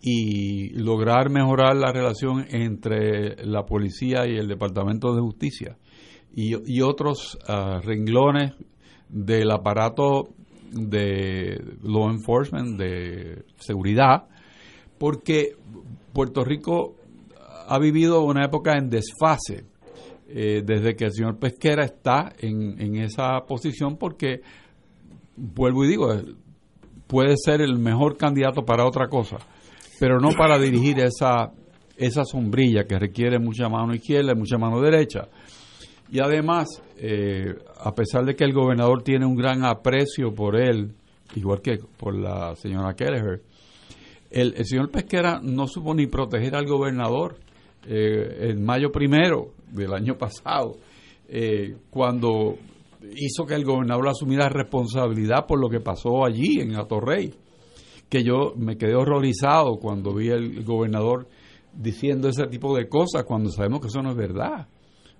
y lograr mejorar la relación entre la policía y el Departamento de Justicia y, otros uh, renglones del aparato de law enforcement, de seguridad, porque Puerto Rico ha vivido una época en desfase eh, desde que el señor Pesquera está en, en esa posición, porque, vuelvo y digo, puede ser el mejor candidato para otra cosa, pero no para dirigir esa, esa sombrilla que requiere mucha mano izquierda y mucha mano derecha. Y además, eh, a pesar de que el gobernador tiene un gran aprecio por él, igual que por la señora Kelleher, el, señor Pesquera no supo ni proteger al gobernador. Eh, en mayo primero del año pasado, eh, cuando hizo que el gobernador asumiera responsabilidad por lo que pasó allí en Atorrey, que yo me quedé horrorizado cuando vi al gobernador diciendo ese tipo de cosas, cuando sabemos que eso no es verdad.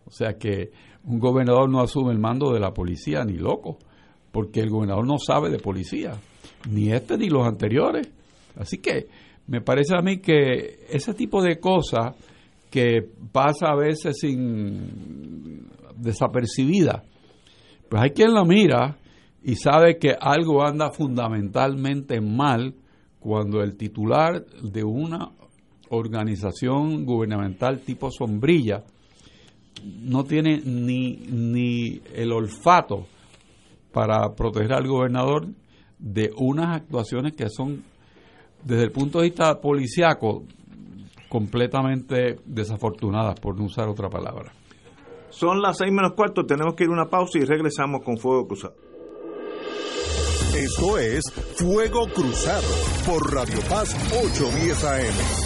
O sea que un gobernador no asume el mando de la policía ni loco, porque el gobernador no sabe de policía, ni este ni los anteriores. Así que me parece a mí que ese tipo de cosas que pasa a veces sin desapercibida, pues hay quien la mira y sabe que algo anda fundamentalmente mal cuando el titular de una organización gubernamental tipo sombrilla no tiene ni, ni el olfato para proteger al gobernador de unas actuaciones que son, desde el punto de vista policiaco, completamente desafortunadas, por no usar otra palabra. Son las seis menos cuarto, tenemos que ir a una pausa y regresamos con Fuego Cruzado. Esto es Fuego Cruzado por Radio Paz 810 AM.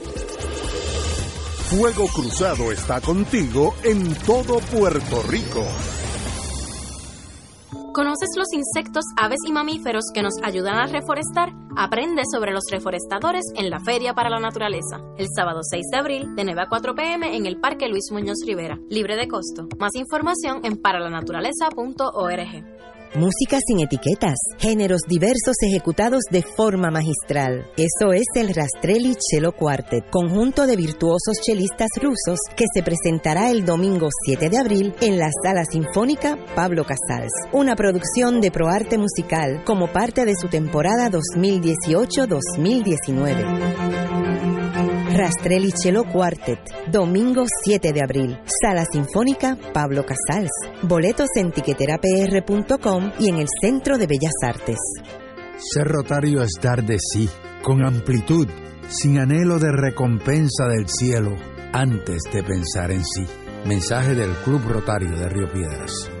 Fuego Cruzado está contigo en todo Puerto Rico. ¿Conoces los insectos, aves y mamíferos que nos ayudan a reforestar? Aprende sobre los reforestadores en la Feria para la Naturaleza, el sábado 6 de abril de 9 a 4 pm en el Parque Luis Muñoz Rivera, libre de costo. Más información en paralanaturaleza.org. Música sin etiquetas, géneros diversos ejecutados de forma magistral. Eso es el Rastrelli Cello Quartet, conjunto de virtuosos chelistas rusos que se presentará el domingo 7 de abril en la Sala Sinfónica Pablo Casals. Una producción de ProArte Musical como parte de su temporada 2018-2019. Rastrelli Cello Quartet, domingo 7 de abril, Sala Sinfónica Pablo Casals. Boletos en tiqueterapr.com y en el Centro de Bellas Artes. Ser rotario es dar de sí, con amplitud, sin anhelo de recompensa del cielo, antes de pensar en sí. Mensaje del Club Rotario de Río Piedras.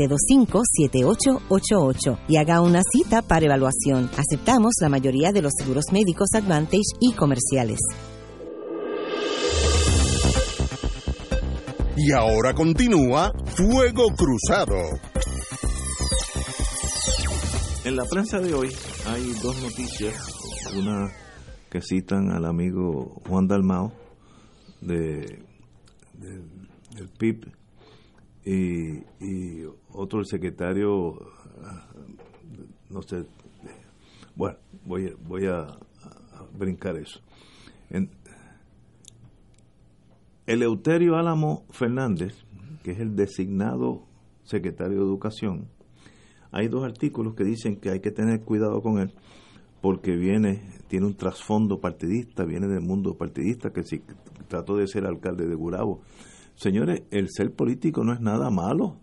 725-7888 y haga una cita para evaluación. Aceptamos la mayoría de los seguros médicos Advantage y comerciales. Y ahora continúa Fuego Cruzado. En la prensa de hoy hay dos noticias, una que citan al amigo Juan Dalmao de, de, del PIB y, y el secretario, no sé, bueno, voy, a, voy a, brincar eso. En, Eleuterio Álamo Fernández, que es el designado secretario de Educación, hay dos artículos que dicen que hay que tener cuidado con él porque viene, tiene un trasfondo partidista, viene del mundo partidista, que si trató de ser alcalde de Gurabo. Señores, el ser político no es nada malo.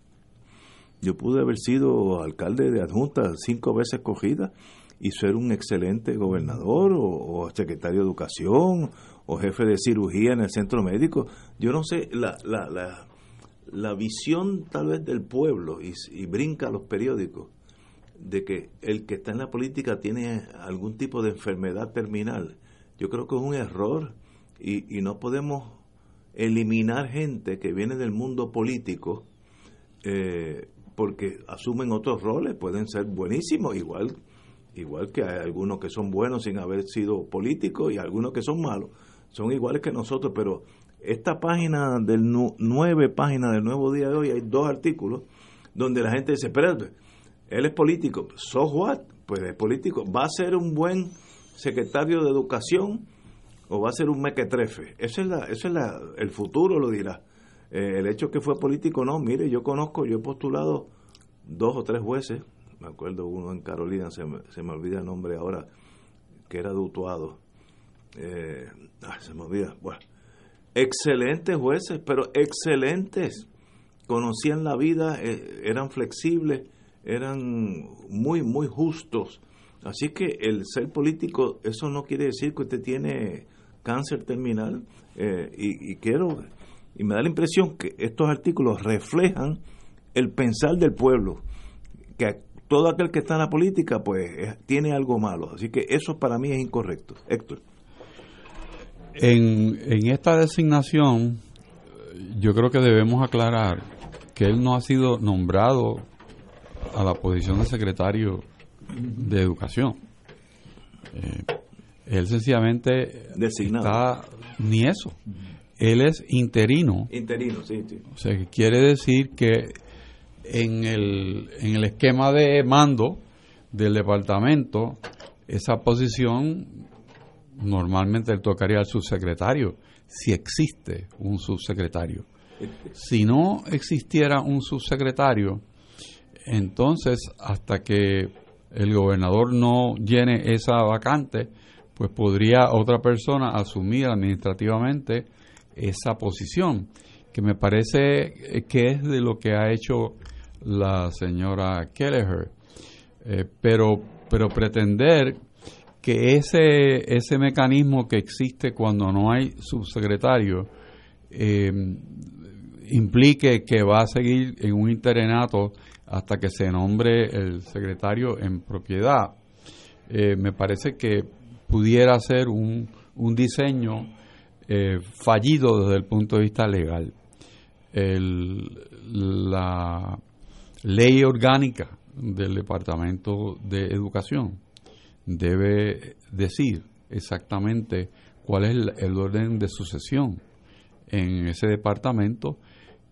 Yo pude haber sido alcalde de adjunta cinco veces cogida y ser un excelente gobernador o, secretario de educación o jefe de cirugía en el centro médico. Yo no sé, la, la, la, la visión tal vez del pueblo y, y brinca a los periódicos de que el que está en la política tiene algún tipo de enfermedad terminal. Yo creo que es un error y, y no podemos eliminar gente que viene del mundo político eh, porque asumen otros roles, pueden ser buenísimos, igual, igual que hay algunos que son buenos sin haber sido políticos y algunos que son malos, son iguales que nosotros, pero esta página del nueve páginas del Nuevo Día de hoy hay dos artículos donde la gente dice, espérate, él es político, so what? Pues es político, va a ser un buen secretario de educación o va a ser un mequetrefe. Eso es, la, eso es la, el futuro, lo dirá. Eh, el hecho que fue político, no, mire, yo conozco, yo he postulado dos o tres jueces, me acuerdo uno en Carolina, se me, se me olvida el nombre ahora, que era dutuado. Eh, se me olvida. Bueno, excelentes jueces, pero excelentes. Conocían la vida, eh, eran flexibles, eran muy, muy justos. Así que el ser político, eso no quiere decir que usted tiene cáncer terminal. y, y quiero y me da la impresión que estos artículos reflejan el pensar del pueblo, que todo aquel que está en la política pues tiene algo malo. Así que eso para mí es incorrecto. Héctor. En, en esta designación yo creo que debemos aclarar que él no ha sido nombrado a la posición de secretario de Educación. Eh, él sencillamente Designado. está ni eso. Él es interino. Interino, sí, sí. O sea, que quiere decir que en el, en el esquema de mando del departamento, esa posición normalmente le tocaría al subsecretario, si existe un subsecretario. Si no existiera un subsecretario, entonces hasta que el gobernador no llene esa vacante, pues podría otra persona asumir administrativamente esa posición, que me parece que es de lo que ha hecho la señora Kelleher. Eh, pero, pero pretender que ese, ese mecanismo que existe cuando no hay subsecretario eh, implique que va a seguir en un interinato hasta que se nombre el secretario en propiedad, eh, me parece que pudiera ser un, un diseño eh, fallido desde el punto de vista legal. El, la ley orgánica del Departamento de Educación debe decir exactamente cuál es el, el orden de sucesión en ese departamento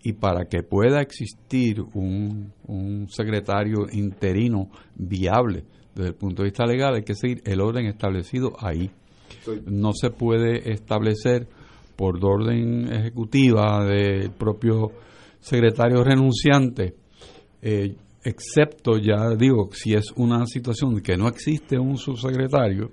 y para que pueda existir un, un, secretario interino viable desde el punto de vista legal hay que seguir el orden establecido ahí. No se puede establecer por orden ejecutiva del propio secretario renunciante, eh, excepto, ya digo, si es una situación que no existe un subsecretario,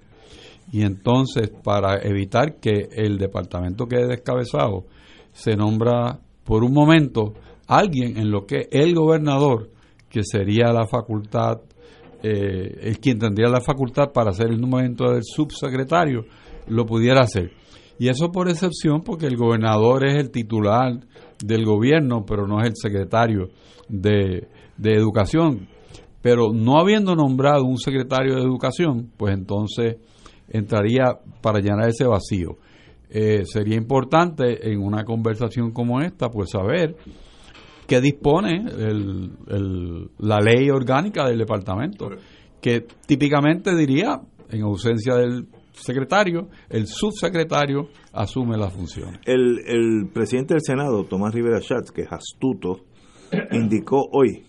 y entonces para evitar que el departamento quede descabezado, se nombra por un momento alguien en lo que el gobernador, que sería la facultad, eh, el quien tendría la facultad para hacer el momento del subsecretario, lo pudiera hacer. Y eso por excepción, porque el gobernador es el titular del gobierno, pero no es el secretario de, de educación. Pero no habiendo nombrado un secretario de educación, pues entonces entraría para llenar ese vacío. Eh, sería importante en una conversación como esta, pues saber qué dispone el, el, la ley orgánica del departamento, que típicamente diría, en ausencia del secretario, el subsecretario asume la función. El, el presidente del Senado, Tomás Rivera Schatz, que es astuto, indicó hoy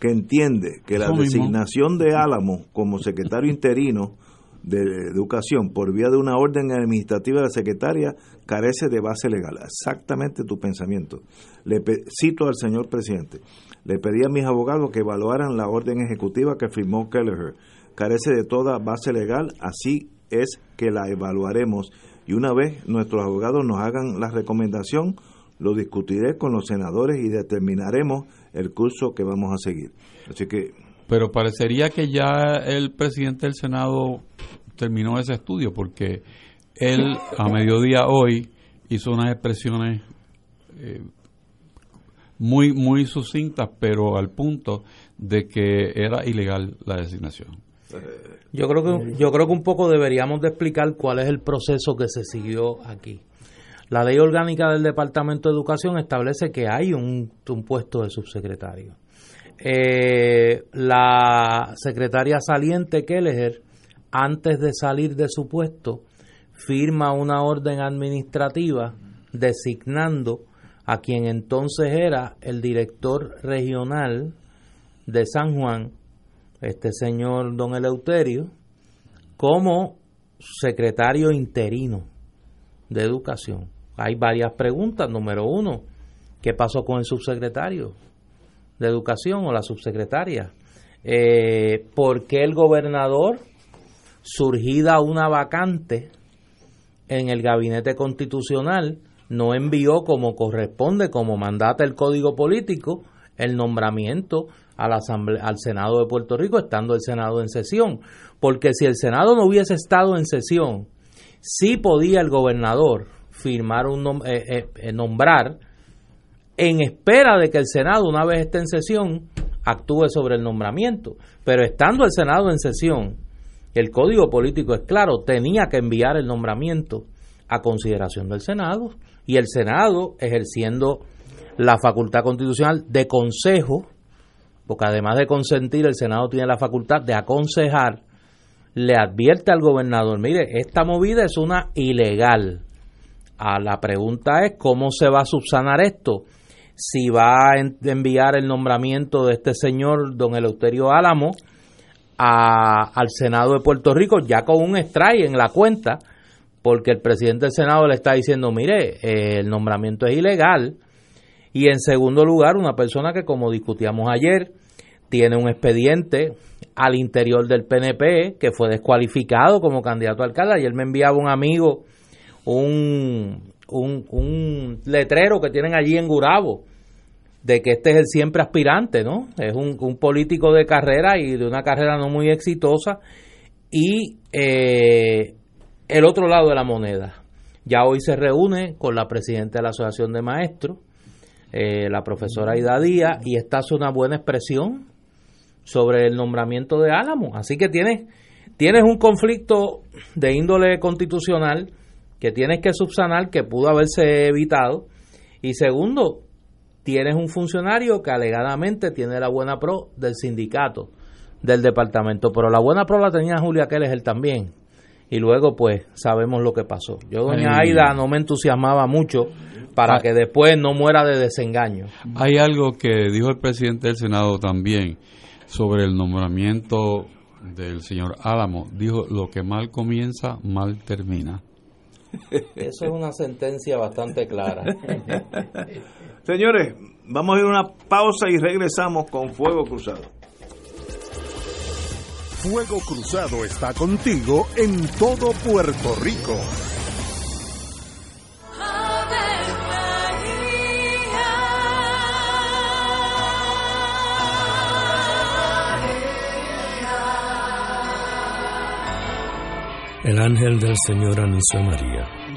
que entiende que la mismo. designación de Álamo como secretario interino de Educación por vía de una orden administrativa de la secretaria carece de base legal. Exactamente tu pensamiento. Le cito al señor presidente. Le pedí a mis abogados que evaluaran la orden ejecutiva que firmó Kelleher. Carece de toda base legal, así es que la evaluaremos y una vez nuestros abogados nos hagan la recomendación, lo discutiré con los senadores y determinaremos el curso que vamos a seguir. Así que Pero parecería que ya el presidente del Senado terminó ese estudio, porque él a mediodía hoy hizo unas expresiones eh, muy, muy sucintas, pero al punto de que era ilegal la designación. Yo creo que yo creo que un poco deberíamos de explicar cuál es el proceso que se siguió aquí. La ley orgánica del Departamento de Educación establece que hay un, un puesto de subsecretario. Eh, la secretaria saliente Kelleher, antes de salir de su puesto, firma una orden administrativa designando a quien entonces era el director regional de San Juan, este señor don Eleuterio, como secretario interino de educación. Hay varias preguntas. Número uno, ¿qué pasó con el subsecretario de educación o la subsecretaria? Eh, ¿Por qué el gobernador, surgida una vacante en el gabinete constitucional, no envió como corresponde, como mandata el código político, el nombramiento al Senado de Puerto Rico, estando el Senado en sesión? Porque si el Senado no hubiese estado en sesión, sí podía el gobernador firmar un eh, eh, eh, nombrar en espera de que el Senado, una vez esté en sesión, actúe sobre el nombramiento. Pero estando el Senado en sesión, el código político es claro, tenía que enviar el nombramiento a consideración del Senado y el Senado, ejerciendo la facultad constitucional de consejo porque además de consentir, el Senado tiene la facultad de aconsejar, le advierte al gobernador, mire, esta movida es una ilegal. A la pregunta es cómo se va a subsanar esto. Si va a enviar el nombramiento de este señor, don Eleuterio Álamo, al Senado de Puerto Rico, ya con un strike en la cuenta, porque el presidente del Senado le está diciendo, mire, el nombramiento es ilegal, y en segundo lugar, una persona que, como discutíamos ayer, tiene un expediente al interior del PNP que fue descualificado como candidato a alcalde. Ayer me enviaba un amigo un, un, letrero que tienen allí en Gurabo de que este es el siempre aspirante, ¿no? Es un, político de carrera y de una carrera no muy exitosa. Y eh, el otro lado de la moneda. Ya hoy se reúne con la presidenta de la Asociación de Maestros eh, la profesora Ida Díaz, y esta es una buena expresión sobre el nombramiento de Álamo. Así que tienes, tienes un conflicto de índole constitucional que tienes que subsanar, que pudo haberse evitado. Y segundo, tienes un funcionario que alegadamente tiene la buena pro del sindicato del departamento, pero la buena pro la tenía Julia Keller él también. Y luego, pues, sabemos lo que pasó. Yo, doña Aida, no me entusiasmaba mucho para ah. que después no muera de desengaño. Hay algo que dijo el presidente del Senado también sobre el nombramiento del señor Álamo. Dijo, lo que mal comienza, mal termina. Eso es una sentencia bastante clara. Señores, vamos a ir a una pausa y regresamos con Fuego Cruzado. Fuego Cruzado está contigo en todo Puerto Rico. El ángel del Señor anunció a María.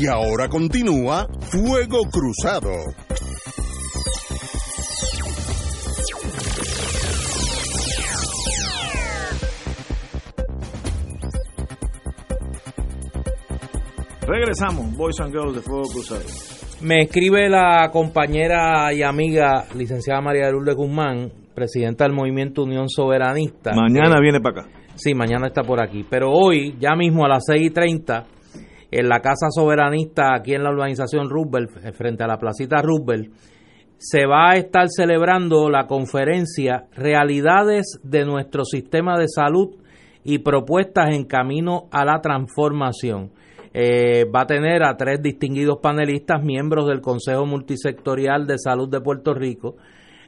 Y ahora continúa Fuego Cruzado. Regresamos, Boys and Girls de Fuego Cruzado. Me escribe la compañera y amiga licenciada María de Lourdes Guzmán, presidenta del Movimiento Unión Soberanista. Mañana viene para acá. Sí, mañana está por aquí. Pero hoy, ya mismo a las 6 y 30, en la Casa Soberanista, aquí en la urbanización Roosevelt, eh, frente a la placita Roosevelt, se va a estar celebrando la conferencia Realidades de nuestro sistema de salud y propuestas en camino a la transformación. Eh, va a tener a tres distinguidos panelistas, miembros del Consejo Multisectorial de Salud de Puerto Rico,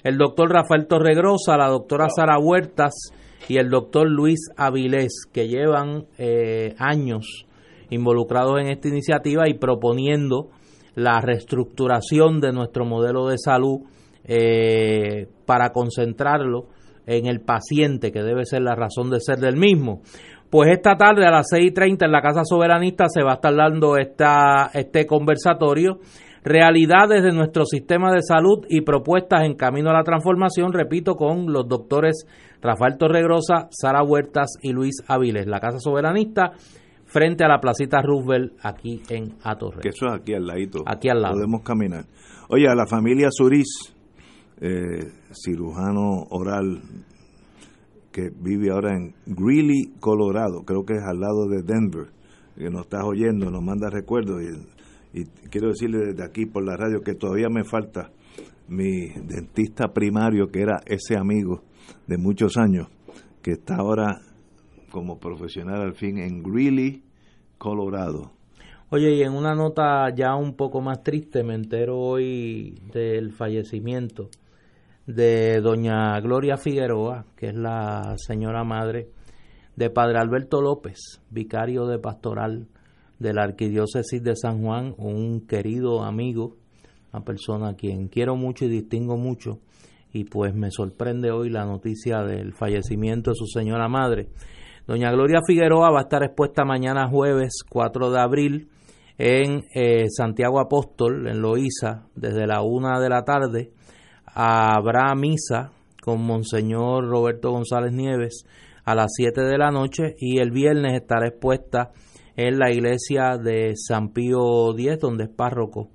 el doctor Rafael Torregrosa, la doctora Sara Huertas y el doctor Luis Avilés, que llevan eh, años involucrados en esta iniciativa y proponiendo la reestructuración de nuestro modelo de salud eh, para concentrarlo en el paciente, que debe ser la razón de ser del mismo. Pues esta tarde a las 6.30 en la Casa Soberanista se va a estar dando esta, este conversatorio, realidades de nuestro sistema de salud y propuestas en camino a la transformación, repito, con los doctores Rafael Torregrosa, Sara Huertas y Luis Aviles. La Casa Soberanista frente a la placita Roosevelt aquí en Atorrey. Que eso es aquí al ladito. Aquí al lado. Podemos caminar. Oye, a la familia Suris, eh, cirujano oral que vive ahora en Greeley, Colorado, creo que es al lado de Denver, que nos estás oyendo, nos manda recuerdos y, y quiero decirle desde aquí por la radio que todavía me falta mi dentista primario, que era ese amigo de muchos años, que está ahora como profesional al fin en Greeley, Colorado. Oye, y en una nota ya un poco más triste, me entero hoy del fallecimiento de doña Gloria Figueroa, que es la señora madre de Padre Alberto López, vicario de pastoral de la Arquidiócesis de San Juan, un querido amigo, una persona a quien quiero mucho y distingo mucho, y pues me sorprende hoy la noticia del fallecimiento de su señora madre. Doña Gloria Figueroa va a estar expuesta mañana jueves 4 de abril en eh, Santiago Apóstol, en Loíza, desde la una de la tarde. Habrá misa con Monseñor Roberto González Nieves a las 7 de la noche y el viernes estará expuesta en la iglesia de San Pío X, donde es párroco.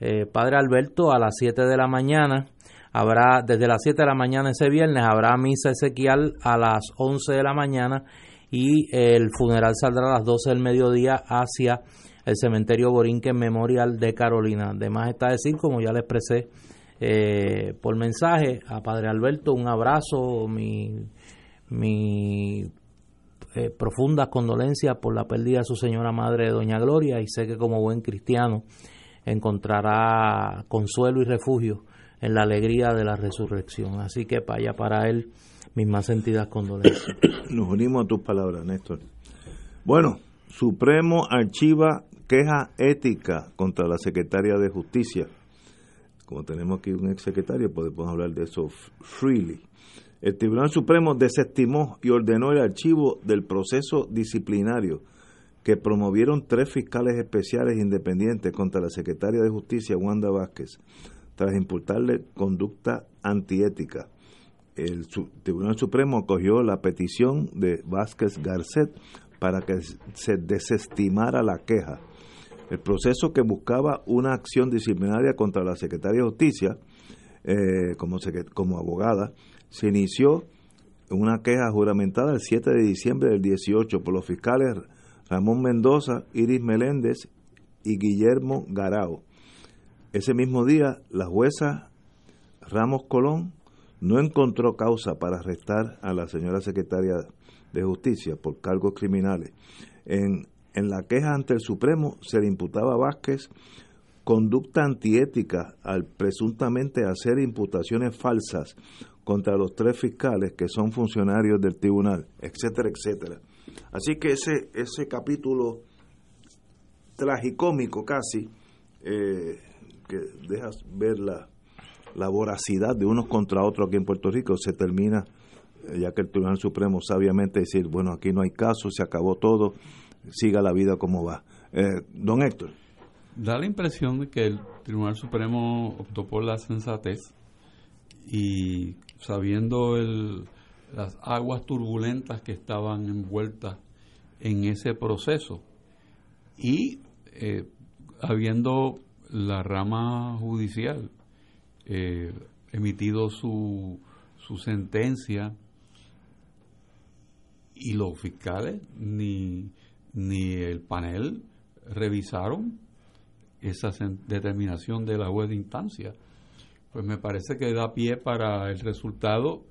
Eh, Padre Alberto a las 7 de la mañana habrá desde las 7 de la mañana ese viernes habrá misa ezequial a las 11 de la mañana y el funeral saldrá a las 12 del mediodía hacia el cementerio Borinquen Memorial de Carolina. Además está decir, como ya le expresé eh, por mensaje a Padre Alberto, un abrazo, mi, mi eh, profundas condolencias por la pérdida de su señora madre, Doña Gloria, y sé que como buen cristiano encontrará consuelo y refugio en la alegría de la resurrección. Así que vaya para él mis más sentidas condolencias. Nos unimos a tus palabras, Néstor. Bueno, Supremo archiva queja ética contra la secretaria de Justicia. Como tenemos aquí un ex secretario, podemos hablar de eso freely. El Tribunal Supremo desestimó y ordenó el archivo del proceso disciplinario que promovieron tres fiscales especiales independientes contra la secretaria de Justicia, Wanda Vázquez, tras imputarle conducta antiética. El Tribunal Supremo acogió la petición de Vázquez Garcet para que se desestimara la queja. El proceso que buscaba una acción disciplinaria contra la Secretaria de Justicia eh, como, como abogada se inició una queja juramentada el 7 de diciembre del 18 por los fiscales Ramón Mendoza, Iris Meléndez y Guillermo Garao. Ese mismo día, la jueza Ramos Colón no encontró causa para arrestar a la señora secretaria de Justicia por cargos criminales. En, en la queja ante el Supremo se le imputaba a Vázquez conducta antiética al presuntamente hacer imputaciones falsas contra los tres fiscales que son funcionarios del tribunal, etcétera, etcétera. Así que ese, ese capítulo tragicómico casi, eh, que dejas ver la, la voracidad de unos contra otros aquí en Puerto Rico, se termina, eh, ya que el Tribunal Supremo sabiamente decir, bueno, aquí no hay caso, se acabó todo, siga la vida como va. Eh, don Héctor. Da la impresión de que el Tribunal Supremo optó por la sensatez y sabiendo el, las aguas turbulentas que estaban envueltas en ese proceso y eh, habiendo la rama judicial eh, emitido su, su sentencia y los fiscales ni, ni el panel revisaron esa determinación de la juez de instancia. Pues me parece que da pie para el resultado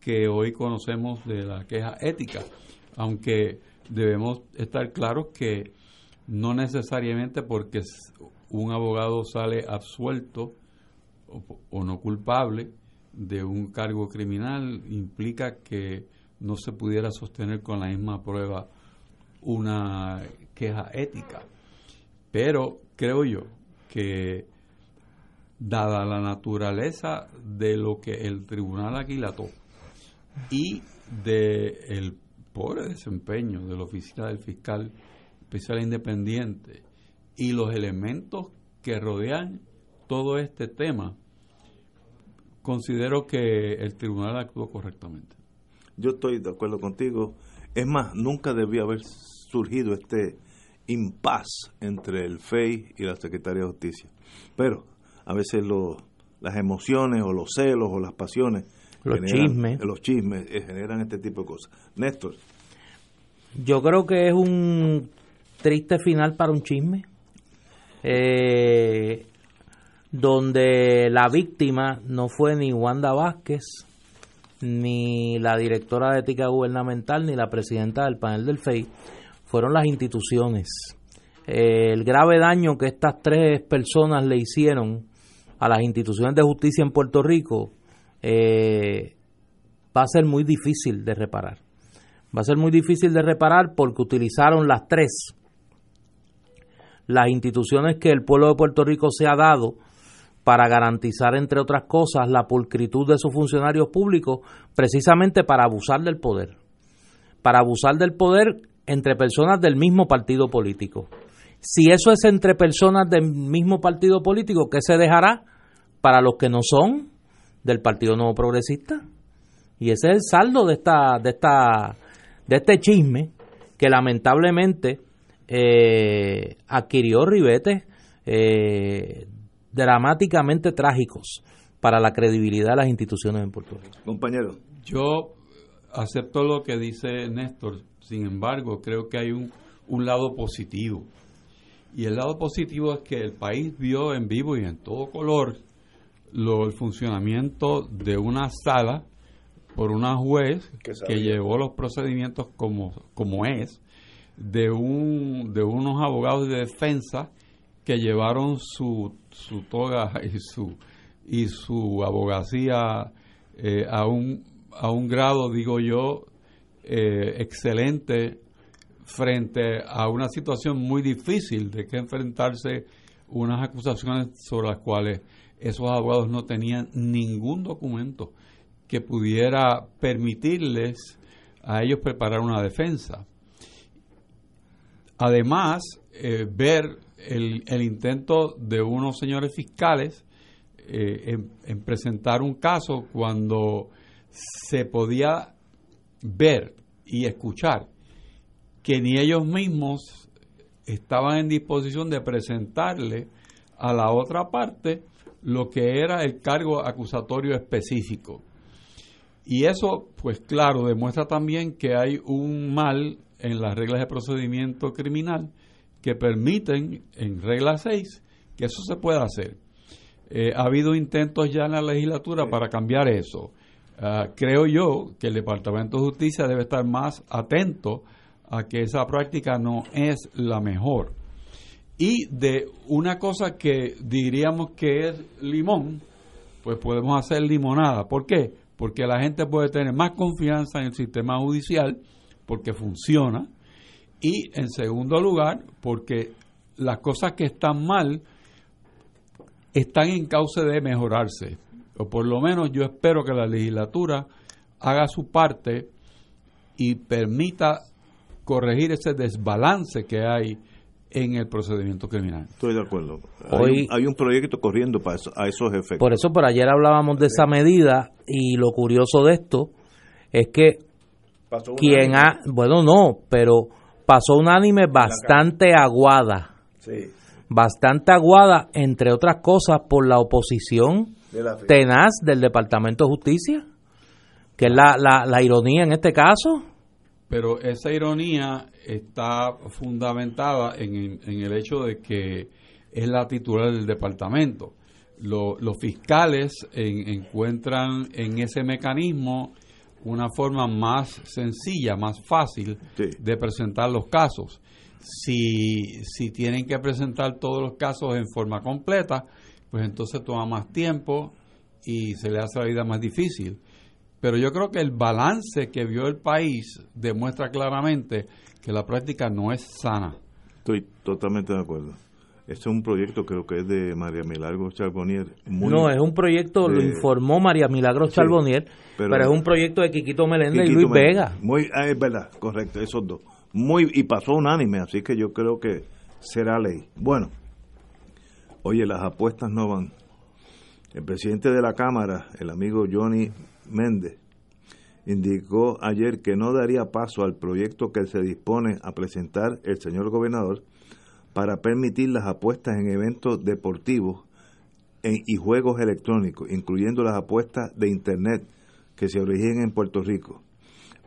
que hoy conocemos de la queja ética, aunque debemos estar claros que no necesariamente porque un abogado sale absuelto o, no culpable de un cargo criminal implica que no se pudiera sostener con la misma prueba una queja ética. Pero creo yo que dada la naturaleza de lo que el tribunal aquilató y de el pobre desempeño de la oficina del fiscal especial independiente y los elementos que rodean todo este tema, considero que el tribunal actuó correctamente. Yo estoy de acuerdo contigo. Es más, nunca debió haber surgido este impas entre el FEI y la Secretaría de Justicia. Pero a veces las emociones o los celos o las pasiones, los chismes, los chismes eh, generan este tipo de cosas. Néstor. Yo creo que es un triste final para un chisme. Eh, donde la víctima no fue ni Wanda Vázquez, ni la directora de ética gubernamental, ni la presidenta del panel del FEI, fueron las instituciones. Eh, el grave daño que estas tres personas le hicieron a las instituciones de justicia en Puerto Rico eh, va a ser muy difícil de reparar. Va a ser muy difícil de reparar porque utilizaron las tres, las instituciones que el pueblo de Puerto Rico se ha dado para garantizar, entre otras cosas, la pulcritud de sus funcionarios públicos, precisamente para abusar del poder. Para abusar del poder entre personas del mismo partido político. Si eso es entre personas del mismo partido político, ¿qué se dejará para los que no son del Partido Nuevo Progresista? Y ese es el saldo de esta, de esta, de este chisme que lamentablemente eh, adquirió ribetes eh, dramáticamente trágicos para la credibilidad de las instituciones en Puerto Rico. Compañero. Yo acepto lo que dice Néstor, sin embargo, creo que hay un, un lado positivo. Y el lado positivo es que el país vio en vivo y en todo color lo, el funcionamiento de una sala por una juez que llevó los procedimientos como, como es, de, un, de unos abogados de defensa que llevaron su, su toga y su, y su abogacía eh, a, un, a un grado, digo yo, eh, excelente frente a una situación muy difícil de que enfrentarse unas acusaciones sobre las cuales esos abogados no tenían ningún documento que pudiera permitirles a ellos preparar una defensa. Además, eh, ver el, el, intento de unos señores fiscales eh, en, presentar un caso cuando se podía ver y escuchar que ni ellos mismos estaban en disposición de presentarle a la otra parte lo que era el cargo acusatorio específico. Y eso, pues claro, demuestra también que hay un mal en las reglas de procedimiento criminal que permiten, en regla 6, que eso se pueda hacer. Eh, ha habido intentos ya en la legislatura para cambiar eso. Ah, creo yo que el Departamento de Justicia debe estar más atento a que esa práctica no es la mejor. Y de una cosa que diríamos que es limón, pues podemos hacer limonada. ¿Por qué? Porque la gente puede tener más confianza en el sistema judicial, porque funciona, y en segundo lugar, porque las cosas que están mal están en cauce de mejorarse. O por lo menos yo espero que la legislatura haga su parte y permita corregir ese desbalance que hay en el procedimiento criminal. Estoy de acuerdo. Hoy, hay, un, proyecto corriendo para a esos efectos. Por eso, por ayer hablábamos de esa medida y lo curioso de esto es que quien ha, bueno, no, pero pasó unánime bastante aguada. Bastante aguada, entre otras cosas, por la oposición tenaz del Departamento de Justicia, que es la, la, ironía en este caso. Pero esa ironía está fundamentada en, el hecho de que es la titular del departamento. los fiscales encuentran en ese mecanismo una forma más sencilla, más fácil de presentar los casos. Si, si tienen que presentar todos los casos en forma completa, pues entonces toma más tiempo y se le hace la vida más difícil. Pero yo creo que el balance que vio el país demuestra claramente que la práctica no es sana. Estoy totalmente de acuerdo. Este es un proyecto, creo que es de María Milagros Charbonnier. no, es un proyecto, lo informó María Milagros Charbonnier, pero, es un proyecto de Quiquito Meléndez y Luis Vega. Muy, ah, es verdad, correcto, esos dos. Muy, y pasó unánime, así que yo creo que será ley. Bueno, oye, las apuestas no van. El presidente de la Cámara, el amigo Johnny Méndez, indicó ayer que no daría paso al proyecto que se dispone a presentar el señor gobernador para permitir las apuestas en eventos deportivos y juegos electrónicos, incluyendo las apuestas de Internet que se originan en Puerto Rico.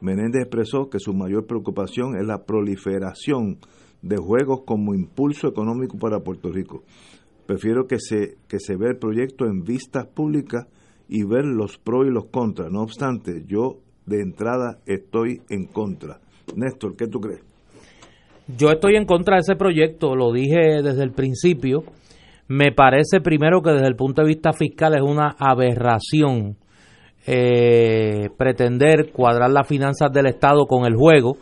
Menéndez expresó que su mayor preocupación es la proliferación de juegos como impulso económico para Puerto Rico. Prefiero que se, que se vea el proyecto en vistas públicas y ver los pros y los contras. No obstante, yo de entrada estoy en contra. Néstor, ¿qué tú crees? Yo estoy en contra de ese proyecto, lo dije desde el principio. Me parece primero que desde el punto de vista fiscal es una aberración eh, pretender cuadrar las finanzas del Estado con el juego.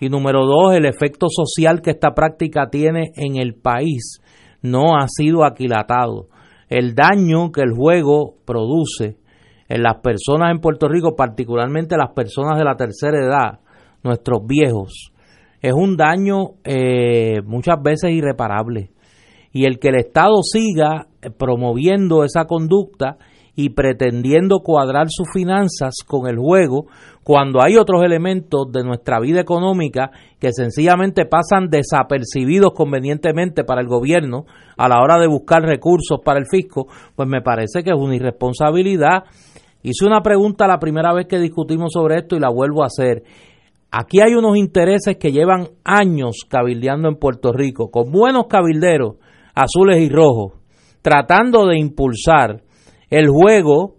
Y número dos, el efecto social que esta práctica tiene en el país no ha sido aquilatado. El daño que el juego produce en las personas en Puerto Rico, particularmente las personas de la tercera edad, nuestros viejos, es un daño eh, muchas veces irreparable. Y el que el Estado siga eh, promoviendo esa conducta y pretendiendo cuadrar sus finanzas con el juego, cuando hay otros elementos de nuestra vida económica que sencillamente pasan desapercibidos convenientemente para el gobierno a la hora de buscar recursos para el fisco, pues me parece que es una irresponsabilidad. Hice una pregunta la primera vez que discutimos sobre esto y la vuelvo a hacer. Aquí hay unos intereses que llevan años cabildeando en Puerto Rico, con buenos cabilderos azules y rojos, tratando de impulsar el juego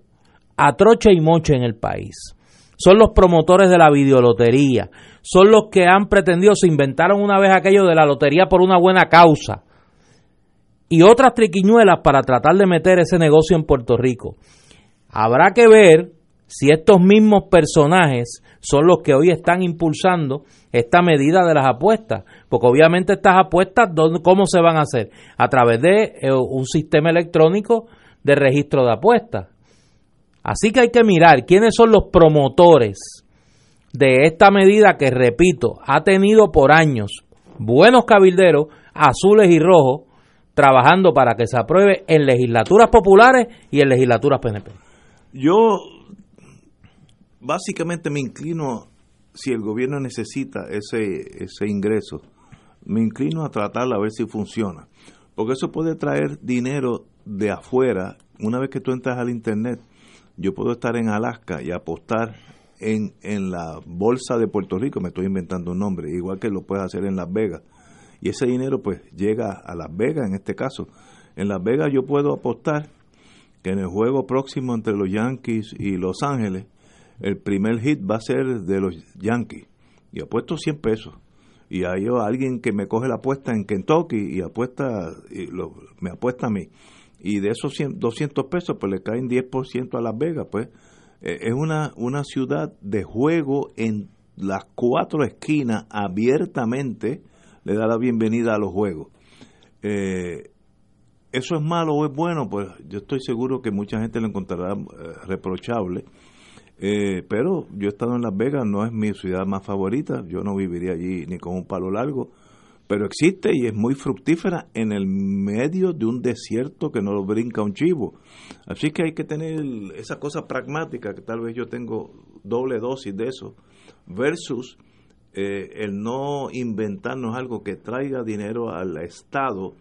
a troche y moche en el país. Son los promotores de la videolotería, son los que han pretendido, se inventaron una vez aquello de la lotería por una buena causa y otras triquiñuelas para tratar de meter ese negocio en Puerto Rico. Habrá que ver si estos mismos personajes son los que hoy están impulsando esta medida de las apuestas, porque obviamente estas apuestas, ¿cómo se van a hacer? A través de eh, un sistema electrónico de registro de apuestas. Así que hay que mirar quiénes son los promotores de esta medida que, repito, ha tenido por años buenos cabilderos azules y rojos trabajando para que se apruebe en legislaturas populares y en legislaturas PNP. Yo básicamente me inclino, si el gobierno necesita ese, ese ingreso, me inclino a tratarlo a ver si funciona. Porque eso puede traer dinero de afuera. Una vez que tú entras al Internet, yo puedo estar en Alaska y apostar en, en la bolsa de Puerto Rico, me estoy inventando un nombre, igual que lo puedes hacer en Las Vegas. Y ese dinero pues llega a Las Vegas en este caso. En Las Vegas yo puedo apostar que en el juego próximo entre los Yankees y Los Ángeles, el primer hit va a ser de los Yankees. Y apuesto 100 pesos. Y hay alguien que me coge la apuesta en Kentucky y apuesta, y me apuesta a mí. Y de esos 200 pesos, pues le caen 10% a Las Vegas. Pues eh, es una, una ciudad de juego en las cuatro esquinas abiertamente le da la bienvenida a los juegos. Eh, ¿Eso es malo o es bueno? Pues yo estoy seguro que mucha gente lo encontrará eh, reprochable eh, pero yo he estado en Las Vegas, no es mi ciudad más favorita, yo no viviría allí ni con un palo largo, pero existe y es muy fructífera en el medio de un desierto que no lo brinca un chivo. Así que hay que tener esa cosa pragmática, que tal vez yo tengo doble dosis de eso, versus eh, el no inventarnos algo que traiga dinero al Estado,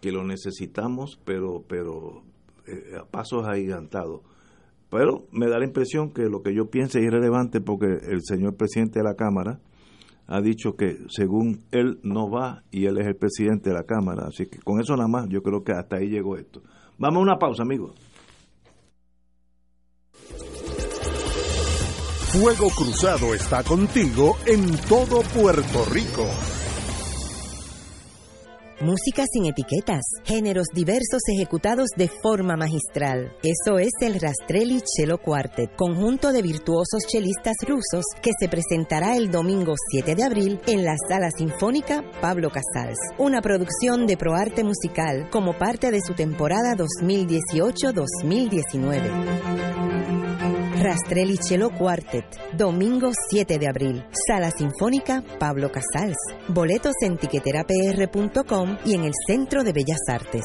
que lo necesitamos, pero, pero eh, a pasos agigantados. Pero me da la impresión que lo que yo piense es irrelevante porque el señor presidente de la Cámara ha dicho que según él no va y él es el presidente de la Cámara. Así que con eso nada más yo creo que hasta ahí llegó esto. Vamos a una pausa, amigos. Fuego Cruzado está contigo en todo Puerto Rico. Música sin etiquetas, géneros diversos ejecutados de forma magistral. Eso es el Rastrelli Cello Quartet, conjunto de virtuosos chelistas rusos que se presentará el domingo 7 de abril en la Sala Sinfónica Pablo Casals, una producción de ProArte Musical como parte de su temporada 2018-2019. Rastrelli Cello Quartet, domingo 7 de abril, Sala Sinfónica Pablo Casals. Boletos en tiqueterapr.com y en el Centro de Bellas Artes.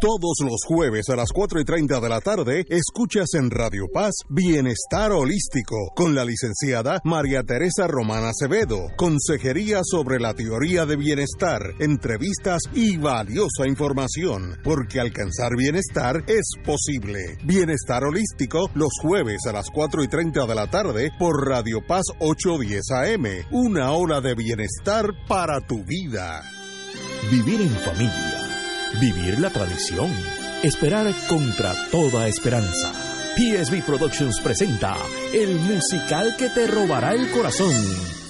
Todos los jueves a las 4 y 30 de la tarde, escuchas en Radio Paz Bienestar Holístico con la licenciada María Teresa Romana Acevedo. Consejería sobre la teoría de bienestar, entrevistas y valiosa información, porque alcanzar bienestar es posible. Bienestar Holístico los jueves a las 4 y 30 de la tarde por Radio Paz 810 AM. Una hora de bienestar para tu vida. Vivir en familia Vivir la tradición. Esperar contra toda esperanza. PSB Productions presenta el musical que te robará el corazón.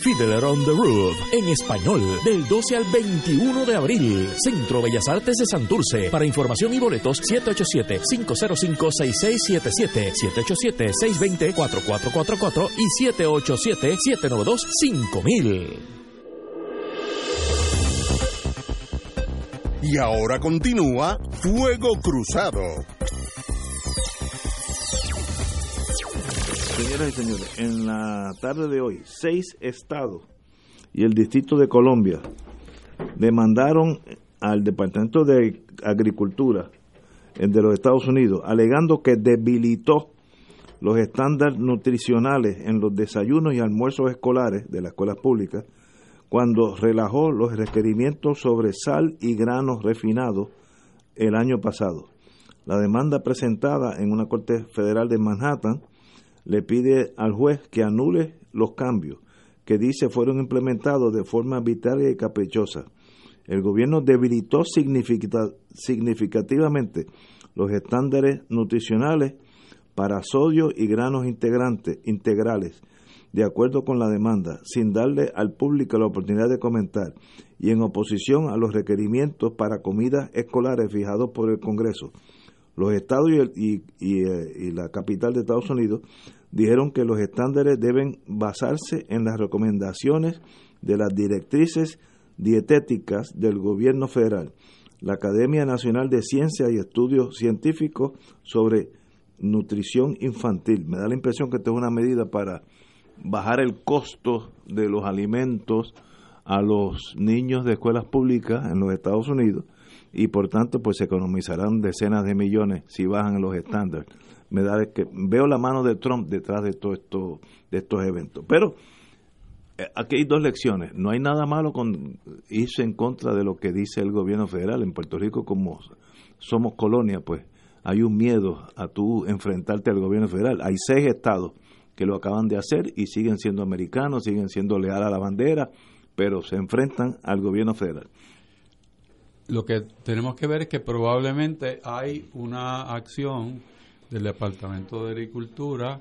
Fiddler on the Roof, en español, del 12 al 21 de abril. Centro Bellas Artes de Santurce. Para información y boletos, 787-505-6677, 787-620-4444 y 787-792-5000. Y ahora continúa Fuego Cruzado. Señoras y señores, en la tarde de hoy, seis estados y el Distrito de Colombia demandaron al Departamento de Agricultura de los Estados Unidos, alegando que debilitó los estándares nutricionales en los desayunos y almuerzos escolares de las escuelas públicas cuando relajó los requerimientos sobre sal y granos refinados el año pasado. La demanda presentada en una corte federal de Manhattan le pide al juez que anule los cambios que dice fueron implementados de forma arbitraria y caprichosa. El gobierno debilitó significativamente los estándares nutricionales para sodio y granos integrantes, integrales de acuerdo con la demanda, sin darle al público la oportunidad de comentar y en oposición a los requerimientos para comidas escolares fijados por el Congreso. Los estados y, eh, y, la capital de Estados Unidos dijeron que los estándares deben basarse en las recomendaciones de las directrices dietéticas del gobierno federal, la Academia Nacional de Ciencias y Estudios Científicos sobre Nutrición Infantil. Me da la impresión que esto es una medida para bajar el costo de los alimentos a los niños de escuelas públicas en los Estados Unidos y por tanto pues se economizarán decenas de millones si bajan los estándares. Me da que veo la mano de Trump detrás de todo esto de estos eventos. Pero eh, aquí hay dos lecciones. No hay nada malo con irse en contra de lo que dice el gobierno federal. En Puerto Rico, como somos colonia, pues hay un miedo a tú enfrentarte al gobierno federal. Hay seis estados que lo acaban de hacer y siguen siendo americanos, siguen siendo leales a la bandera, pero se enfrentan al gobierno federal. Lo que tenemos que ver es que probablemente hay una acción del Departamento de Agricultura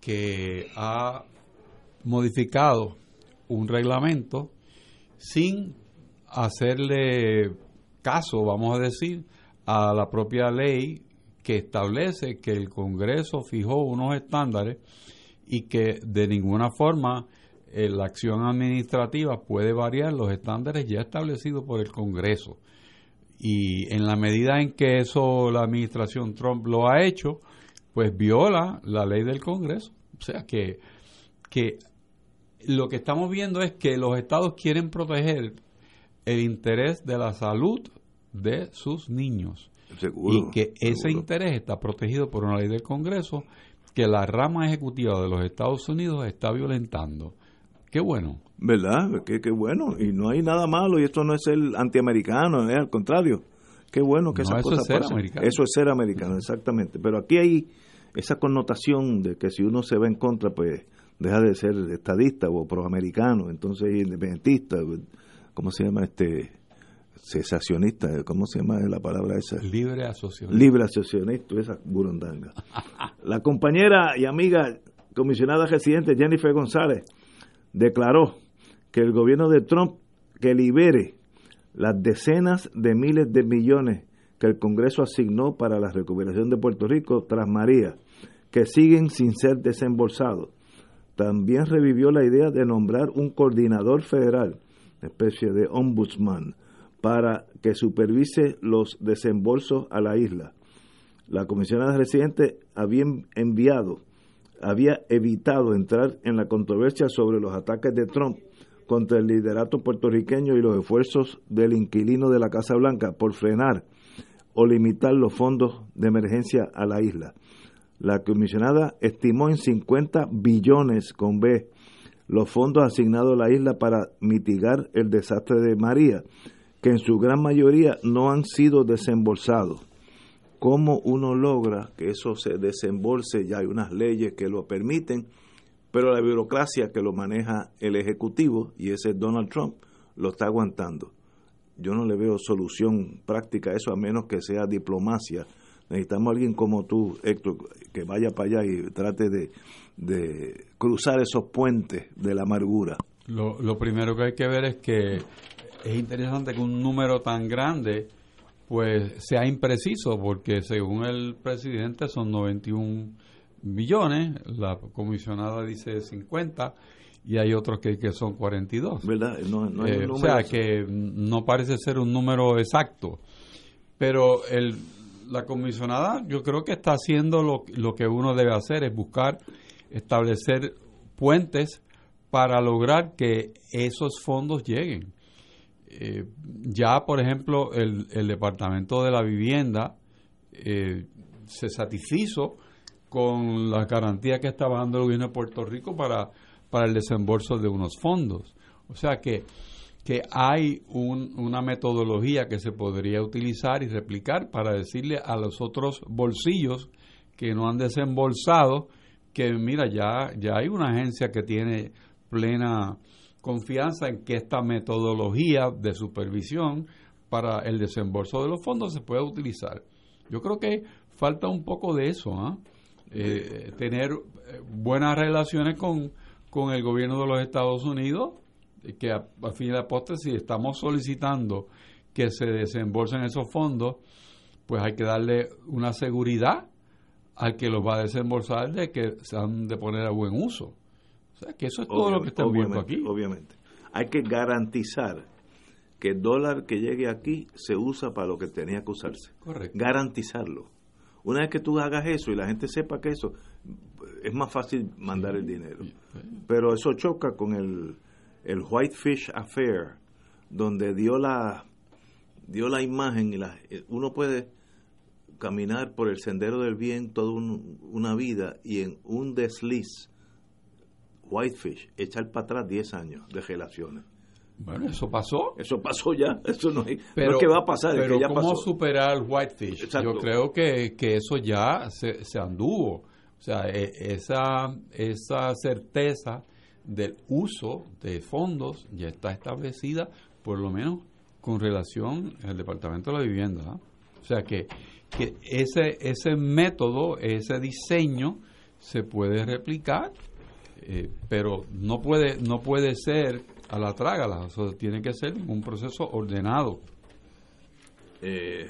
que ha modificado un reglamento sin hacerle caso, vamos a decir, a la propia ley que establece que el Congreso fijó unos estándares y que de ninguna forma eh, la acción administrativa puede variar los estándares ya establecidos por el Congreso. Y en la medida en que eso la administración Trump lo ha hecho, pues viola la ley del Congreso. O sea que, que lo que estamos viendo es que los estados quieren proteger el interés de la salud de sus niños. y que ese interés está protegido por una ley del Congreso que la rama ejecutiva de los Estados Unidos está violentando. Qué bueno. ¿Verdad? Qué, qué bueno. Y no hay nada malo. Y esto no es el antiamericano, es al contrario. Qué bueno que No, esas eso cosas es ser pasen. americano. Eso es ser americano, exactamente. Pero aquí hay esa connotación de que si uno se va en contra, pues deja de ser estadista o proamericano, entonces es independentista, ¿cómo se llama este? Cesacionista, ¿cómo se llama la palabra esa? Libre asociación. Libre asociacionista, esa burundanga. La compañera y amiga comisionada residente Jennifer González declaró que el gobierno de Trump que libere las decenas de miles de millones que el Congreso asignó para la recuperación de Puerto Rico tras María, que siguen sin ser desembolsados. También revivió la idea de nombrar un coordinador federal, especie de ombudsman, para que supervise los desembolsos a la isla. La comisionada residente había enviado, había evitado entrar en la controversia sobre los ataques de Trump contra el liderato puertorriqueño y los esfuerzos del inquilino de la Casa Blanca por frenar o limitar los fondos de emergencia a la isla. La comisionada estimó en 50 billones con B los fondos asignados a la isla para mitigar el desastre de María, que en su gran mayoría no han sido desembolsados. ¿Cómo uno logra que eso se desembolse? Ya hay unas leyes que lo permiten, pero la burocracia que lo maneja el Ejecutivo, y ese es Donald Trump, lo está aguantando. Yo no le veo solución práctica a eso, a menos que sea diplomacia. Necesitamos a alguien como tú, Héctor, que vaya para allá y trate de, de cruzar esos puentes de la amargura. Lo, lo primero que hay que ver es que es interesante que un número tan grande pues sea impreciso porque según el presidente son 91 millones, la comisionada dice 50 y hay otros que, que son 42. ¿Verdad? No, no hay Eh, un o sea que no parece ser un número exacto. Pero el, la comisionada yo creo que está haciendo lo, lo que uno debe hacer, es buscar establecer puentes para lograr que esos fondos lleguen. Eh, ya, por ejemplo, el, el Departamento de la Vivienda eh, se satisfizo con las garantías que estaba dando el gobierno de Puerto Rico para, para el desembolso de unos fondos. O sea que, que hay un- una metodología que se podría utilizar y replicar para decirle a los otros bolsillos que no han desembolsado que mira, ya, ya hay una agencia que tiene plena confianza en que esta metodología de supervisión para el desembolso de los fondos se pueda utilizar. Yo creo que falta un poco de eso, ¿ah? Eh, tener eh, buenas relaciones con, con el gobierno de los Estados Unidos, que a, a fin de la postre, si estamos solicitando que se desembolsen esos fondos, pues hay que darle una seguridad al que los va a desembolsar de que se han de poner a buen uso. O sea, que eso es todo lo que está envuelto obviamente, aquí. Obviamente. Hay que garantizar que el dólar que llegue aquí se usa para lo que tenía que usarse. Correcto. Garantizarlo. Una vez que tú hagas eso y la gente sepa que eso, es más fácil mandar el dinero. Pero eso choca con el, el Whitefish Affair, donde dio la, dio la imagen y la, uno puede caminar por el sendero del bien toda un- una vida y en un desliz Whitefish, echar para atrás 10 años de relaciones. Bueno, eso pasó. Eso pasó ya, eso no, es- no Pero, es que va a pasar, es pero que ya ¿cómo pasó. superar whitefish? Exacto. Yo creo que, que eso ya se, se anduvo. O sea, e- esa, esa certeza del uso de fondos ya está establecida, por lo menos con relación al Departamento de la Vivienda. ¿ah? O sea, que, que ese, ese método, ese diseño se puede replicar, eh, pero no puede, no puede ser a la trágala, o tiene que ser un proceso ordenado. Eh,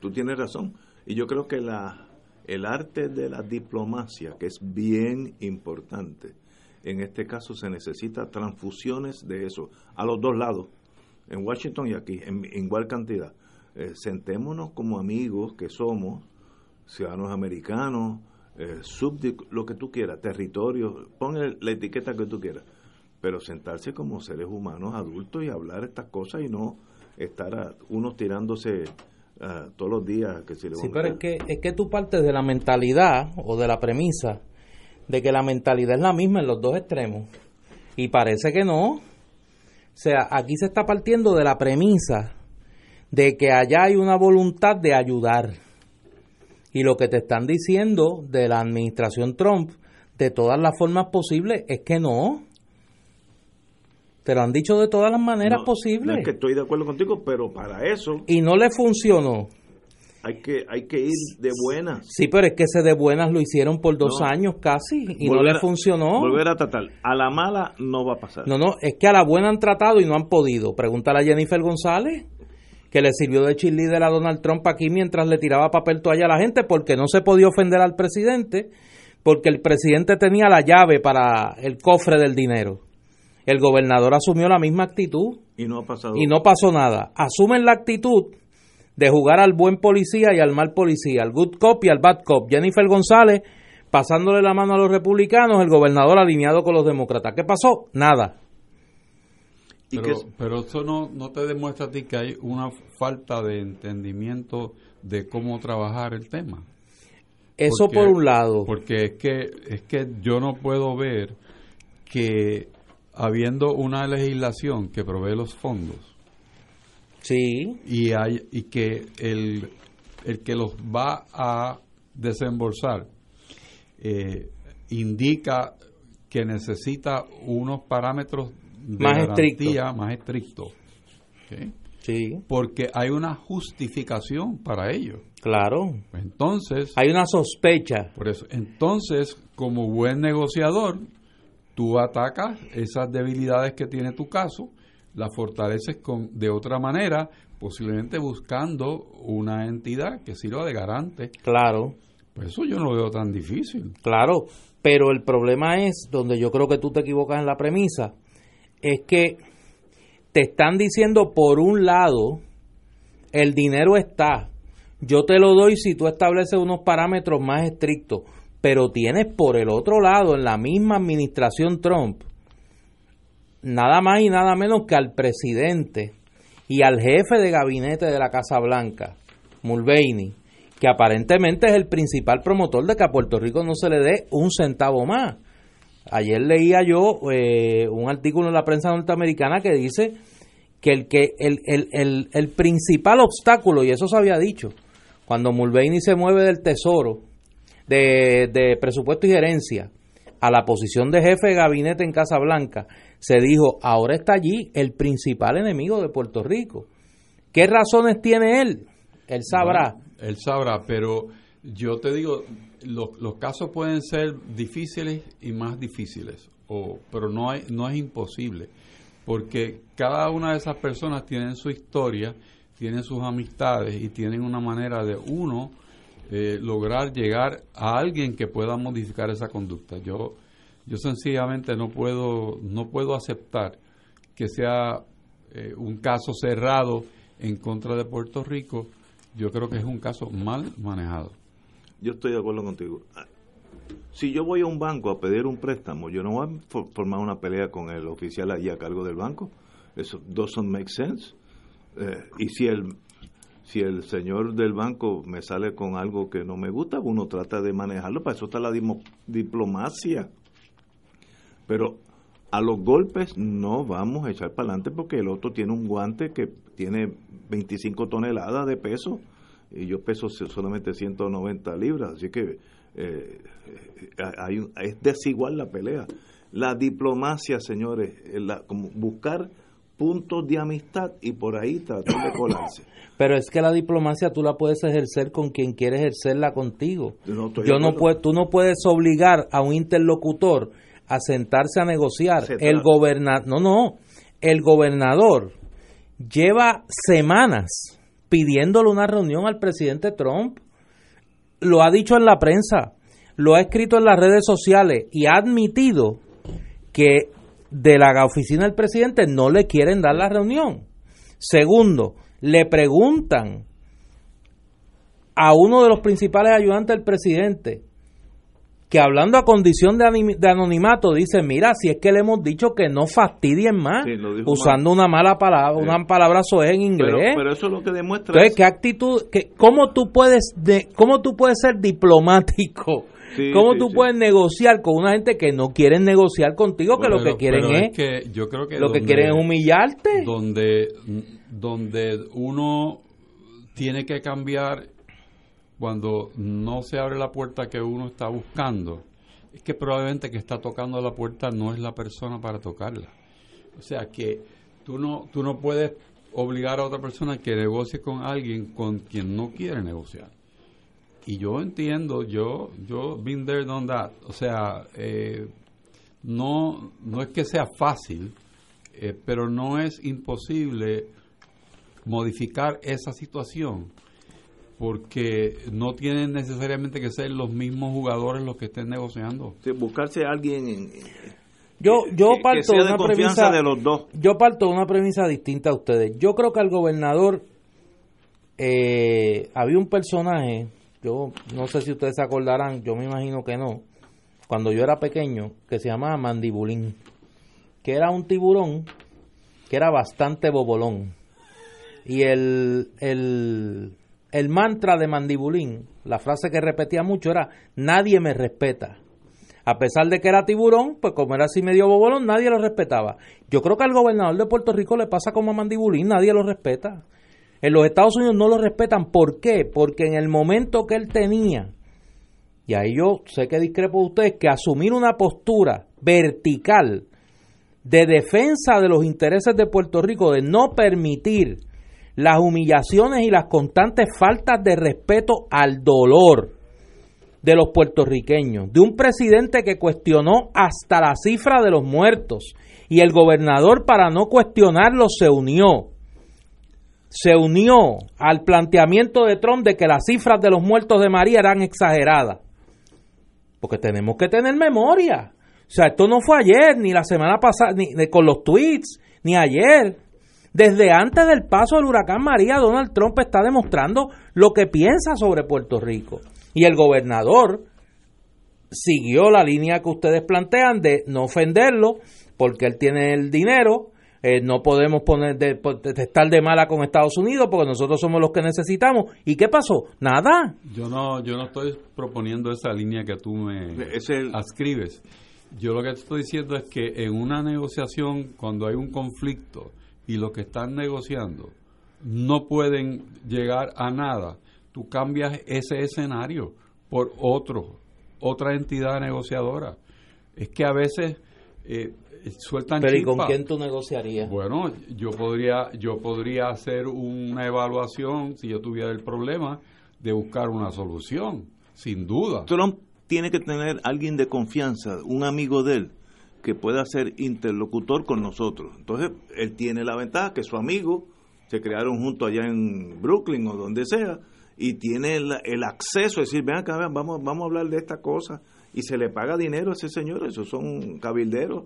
tú, tienes razón. Y yo creo que la, el arte de la diplomacia, que es bien importante, en este caso se necesita transfusiones de eso, a los dos lados, en Washington y aquí, en, en igual cantidad. Eh, sentémonos como amigos que somos, ciudadanos americanos, eh, lo que tú quieras, territorio, pon el- la etiqueta que tú quieras, pero sentarse como seres humanos adultos y hablar estas cosas y no estar a- unos tirándose ah, todos los días que si le Sí, pero es que, es que tú partes de la mentalidad o de la premisa de que la mentalidad es la misma en los dos extremos. Y parece que no. O sea, aquí se está partiendo de la premisa de que allá hay una voluntad de ayudar. Y lo que te están diciendo de la administración Trump, de todas las formas posibles, es que no. Te lo han dicho de todas las maneras No, posibles. no es que estoy de acuerdo contigo, pero para eso Y no le funcionó. hay que hay que ir de buenas. Sí, pero es que ese de buenas lo hicieron por dos No. años casi y no le a- funcionó. Volver a tratar. A la mala no va a pasar. No, no, es que a la buena han tratado y no han podido. Pregúntale a Jennifer González, que le sirvió de cheerleader a Donald Trump aquí mientras le tiraba papel toalla a la gente porque no se podía ofender al presidente, porque el presidente tenía la llave para el cofre del dinero. El gobernador asumió la misma actitud Y no ha pasado. y no pasó nada. Asumen la actitud de jugar al buen policía y al mal policía, al good cop y al bad cop. Jennifer González pasándole la mano a los republicanos, el gobernador alineado con los demócratas. ¿Qué pasó? Nada. Pero, pero eso no, no te demuestra a ti que hay una falta de entendimiento de cómo trabajar el tema. Eso Porque- por un lado. Porque es que, es que yo no puedo ver que habiendo una legislación que provee los fondos sí. y, hay, y que el, el que los va a desembolsar eh, indica que necesita unos parámetros de Más garantía más estrictos. ¿ok? Sí. Porque hay una justificación para ello. Claro. Entonces. Hay una sospecha. Por eso. Entonces, como buen negociador, tú atacas esas debilidades que tiene tu caso, las fortaleces con, de otra manera, posiblemente buscando una entidad que sirva de garante. Claro. Pues eso yo no lo veo tan difícil. Claro, pero el problema es, donde yo creo que tú te equivocas en la premisa, es que te están diciendo por un lado, el dinero está, yo te lo doy si tú estableces unos parámetros más estrictos, pero tienes por el otro lado, en la misma administración Trump, nada más y nada menos que al presidente y al jefe de gabinete de la Casa Blanca, Mulvaney, que aparentemente es el principal promotor de que a Puerto Rico no se le dé un centavo más. Ayer leía yo eh, un artículo en la prensa norteamericana que dice que el que el, el, el, el principal obstáculo, y eso se había dicho, cuando Mulvaney se mueve del tesoro, de, de presupuesto y gerencia, a la posición de jefe de gabinete en Casa Blanca, se dijo, ahora está allí el principal enemigo de Puerto Rico. ¿Qué razones tiene él? Él sabrá. Él sabrá, pero yo te digo, los, casos pueden ser difíciles y más difíciles, o, pero no, hay, no es imposible, porque cada una de esas personas tienen su historia, tienen sus amistades y tienen una manera de uno eh, lograr llegar a alguien que pueda modificar esa conducta. Yo, yo sencillamente no puedo, no puedo aceptar que sea eh, un caso cerrado en contra de Puerto Rico. Yo creo que es un caso mal manejado. Yo estoy de acuerdo contigo. Si yo voy a un banco a pedir un préstamo, yo no voy a for- formar una pelea con el oficial allí a cargo del banco. Eso doesn't make sense. Eh, y si el si el señor del banco me sale con algo que no me gusta, uno trata de manejarlo. Para eso está la diplomacia. Pero a los golpes no vamos a echar para adelante porque el otro tiene un guante que tiene 25 toneladas de peso y yo peso solamente 190 libras, así que eh, eh, hay un- es desigual la pelea. La diplomacia, señores, la, como buscar puntos de amistad y por ahí tratar de colarse. Pero es que la diplomacia tú la puedes ejercer con quien quiere ejercerla contigo. No Yo no puedo, tú no puedes obligar a un interlocutor a sentarse a negociar. Se El gobernador, no, no, el gobernador lleva semanas pidiéndole una reunión al presidente Trump. Lo ha dicho en la prensa, lo ha escrito en las redes sociales y ha admitido que de la oficina del presidente no le quieren dar la reunión. Segundo, le preguntan a uno de los principales ayudantes del presidente que hablando a condición de, anim- de anonimato dice, mira, si es que le hemos dicho que no fastidien más, Sí, usando una mala palabra, una palabra soez en inglés. Pero, pero eso es lo que demuestra Entonces, es- ¿qué actitud, qué, cómo tú puedes, de, cómo tú puedes ser diplomático? Sí, ¿Cómo sí, tú sí. puedes negociar con una gente que no quieren negociar contigo, que lo que quieren es, que yo creo que lo que quieren es humillarte? Donde donde uno tiene que cambiar cuando no se abre la puerta que uno está buscando, es que probablemente que está tocando la puerta no es la persona para tocarla. O sea que tú no, tú no puedes obligar a otra persona que negocie con alguien con quien no quiere negociar. Y yo entiendo, yo, yo been there, done that. O sea, eh, no, no es que sea fácil, eh, pero no es imposible modificar esa situación porque no tienen necesariamente que ser los mismos jugadores los que estén negociando. buscarse a alguien en, yo yo que, parto sea de de una confianza premisa de los dos. yo parto de una premisa distinta a ustedes yo creo que al gobernador eh, había un personaje yo no sé si ustedes se acordarán yo me imagino que no cuando yo era pequeño que se llamaba mandibulín que era un tiburón que era bastante bobolón y el, el, el mantra de mandibulín la frase que repetía mucho era nadie me respeta a pesar de que era tiburón, pues como era así medio bobolón, nadie lo respetaba. Yo creo que al gobernador de Puerto Rico le pasa como a Mandibulín, nadie lo respeta. En los Estados Unidos no lo respetan. ¿Por qué? Porque en el momento que él tenía, y ahí yo sé que discrepo de ustedes, que asumir una postura vertical de defensa de los intereses de Puerto Rico, de no permitir las humillaciones y las constantes faltas de respeto al dolor de los puertorriqueños, de un presidente que cuestionó hasta la cifra de los muertos y el gobernador para no cuestionarlo se unió, se unió al planteamiento de Trump de que las cifras de los muertos de María eran exageradas, porque tenemos que tener memoria, o sea, esto no fue ayer, ni la semana pasada, ni, con los tweets, ni ayer, desde antes del paso del huracán María, Donald Trump está demostrando lo que piensa sobre Puerto Rico. Y el gobernador siguió la línea que ustedes plantean de no ofenderlo porque él tiene el dinero, eh, no podemos poner de, de estar de mala con Estados Unidos porque nosotros somos los que necesitamos. ¿Y qué pasó? Nada. Yo no, yo no estoy proponiendo esa línea que tú me Es el- ascribes. Yo lo que te estoy diciendo es que en una negociación, cuando hay un conflicto y los que están negociando no pueden llegar a nada, tú cambias ese escenario por otro, otra entidad negociadora. Es que a veces eh, sueltan Pero ¿y con quién tú negociarías? Bueno, yo podría, yo podría hacer una evaluación si yo tuviera el problema de buscar una solución, sin duda. Trump tiene que tener alguien de confianza, un amigo de él, que pueda ser interlocutor con nosotros. Entonces, él tiene la ventaja que su amigo se crearon juntos allá en Brooklyn o donde sea, y tiene el, acceso decir, ven acá, vean, vamos, vamos a hablar de esta cosa, y se le paga dinero a ese señor, esos son cabilderos,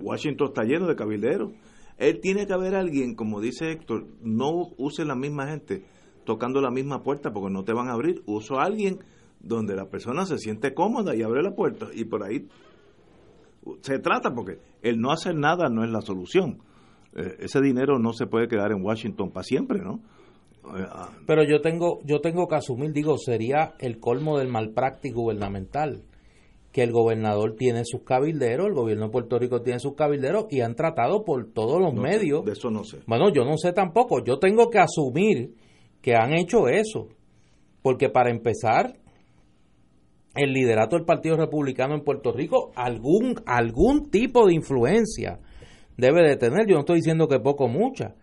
Washington está lleno de cabilderos. Él tiene que haber alguien, como dice Héctor, no use la misma gente tocando la misma puerta porque no te van a abrir, uso a alguien donde la persona se siente cómoda y abre la puerta y por ahí se trata porque el no hacer nada no es la solución. Eh, ese dinero no se puede quedar en Washington para siempre, ¿no? Eh, ah, Pero yo tengo, yo tengo que asumir, digo, sería el colmo del malpráctico gubernamental, que el gobernador tiene sus cabilderos, el gobierno de Puerto Rico tiene sus cabilderos y han tratado por todos los no sé, medios. de eso no sé. Bueno, yo no sé tampoco, yo tengo que asumir que han hecho eso, porque para empezar, el liderato del Partido Republicano en Puerto Rico algún algún tipo de influencia debe de tener. Yo no estoy diciendo que poco mucha.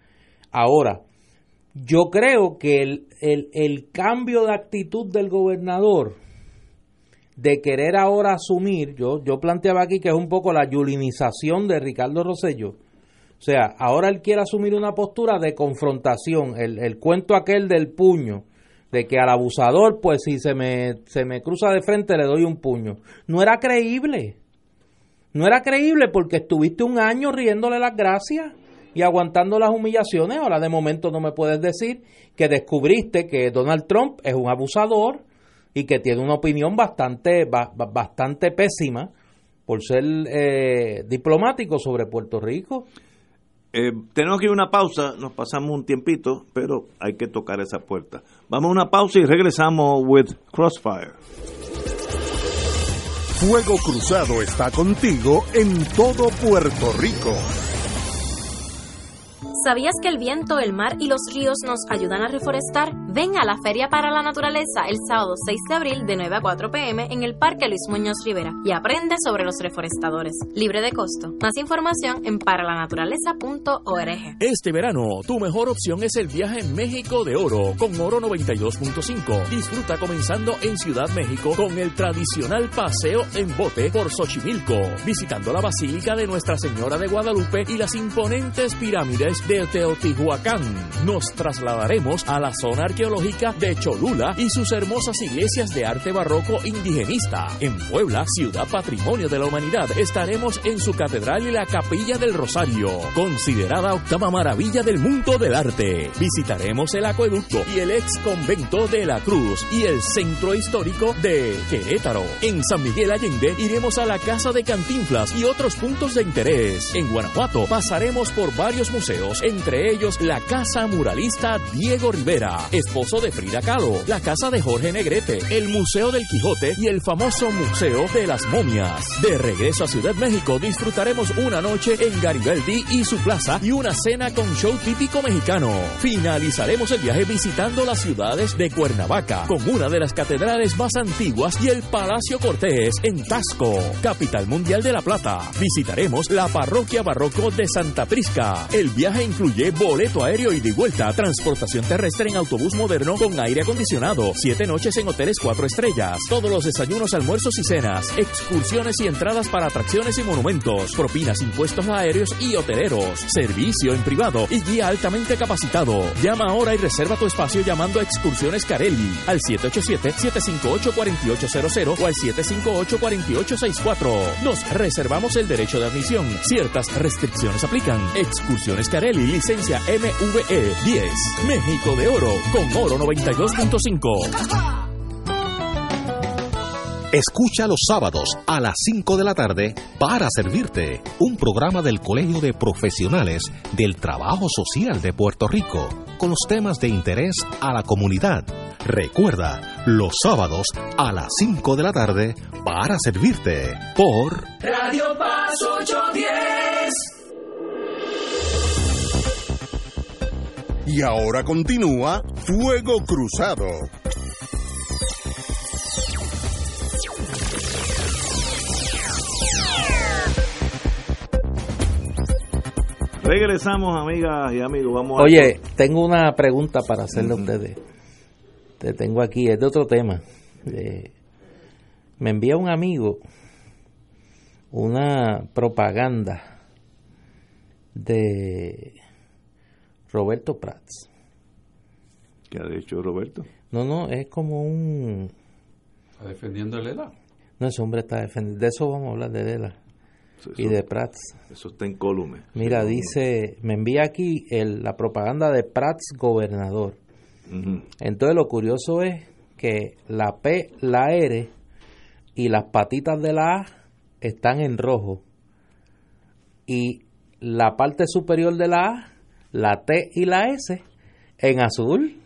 Ahora, yo creo que el, el, el cambio de actitud del gobernador de querer ahora asumir, yo, yo planteaba aquí que es un poco la yulinización de Ricardo Rosello. O sea, ahora él quiere asumir una postura de confrontación, el, el cuento aquel del puño, de que al abusador, pues si se me, se me cruza de frente le doy un puño. No era creíble. No era creíble porque estuviste un año riéndole las gracias y aguantando las humillaciones. Ahora de momento no me puedes decir que descubriste que Donald Trump es un abusador y que tiene una opinión bastante, ba- ba- bastante pésima por ser eh, diplomático sobre Puerto Rico. Eh, tenemos que ir a una pausa, nos pasamos un tiempito, pero hay que tocar esa puerta. Vamos a una pausa y regresamos with Crossfire. Fuego Cruzado está contigo en todo Puerto Rico. ¿Sabías que el viento, el mar y los ríos nos ayudan a reforestar? Ven a la Feria para la Naturaleza el sábado 6 de abril de 9 a 4 pm en el Parque Luis Muñoz Rivera y aprende sobre los reforestadores. Libre de costo. Más información en paralanaturaleza.org. Este verano, tu mejor opción es el viaje en México de Oro con Oro 92.5. Disfruta comenzando en Ciudad México con el tradicional paseo en bote por Xochimilco, visitando la Basílica de Nuestra Señora de Guadalupe y las imponentes pirámides de Teotihuacán. Nos trasladaremos a la zona arqueológica de Cholula y sus hermosas iglesias de arte barroco indigenista. En Puebla, ciudad patrimonio de la humanidad, estaremos en su catedral y la capilla del Rosario, considerada octava maravilla del mundo del arte. Visitaremos el acueducto y el ex convento de la Cruz y el centro histórico de Querétaro. En San Miguel Allende iremos a la casa de Cantinflas y otros puntos de interés. En Guanajuato pasaremos por varios museos, entre ellos la Casa Muralista Diego Rivera, esposo de Frida Kahlo, la Casa de Jorge Negrete, el Museo del Quijote y el famoso Museo de las Momias. De regreso a Ciudad México disfrutaremos una noche en Garibaldi y su plaza y una cena con show típico mexicano. Finalizaremos el viaje visitando las ciudades de Cuernavaca, con una de las catedrales más antiguas y el Palacio Cortés en Tasco, capital mundial de La Plata. Visitaremos la parroquia barroco de Santa Prisca. El viaje incluye boleto aéreo y de vuelta, transportación terrestre en autobús moderno con aire acondicionado, siete noches en hoteles cuatro estrellas, todos los desayunos, almuerzos y cenas, excursiones y entradas para atracciones y monumentos, propinas, impuestos aéreos y hoteleros, servicio en privado y guía altamente capacitado. Llama ahora y reserva tu espacio llamando a Excursiones Carelli al 787-758-4800 o al 758-4864. Nos reservamos el derecho de admisión. Ciertas restricciones aplican. Excursiones Carelli, licencia MVE 10. México de Oro con Oro 92.5. Escucha los sábados a las 5 de la tarde para servirte un programa del Colegio de Profesionales del Trabajo Social de Puerto Rico con los temas de interés a la comunidad. Recuerda, los sábados a las 5 de la tarde para servirte por Radio Paz 810. Y ahora continúa Fuego Cruzado. Regresamos, amigas y amigos. Vamos Oye, tengo una pregunta para hacerle a ustedes. Te tengo aquí, es de otro tema. Eh, me envía un amigo una propaganda de Roberto Prats. ¿Qué ha dicho Roberto? No, no, es como un... ¿Está defendiendo a Lela? No, ese hombre está defendiendo. De eso vamos a hablar de Lela y de Prats. Eso está en Colume. Mira, dice, me envía aquí el, la propaganda de Prats gobernador. Entonces lo curioso es que la P, la R y las patitas de la A están en rojo. Y la parte superior de la A, la T y la S en azul.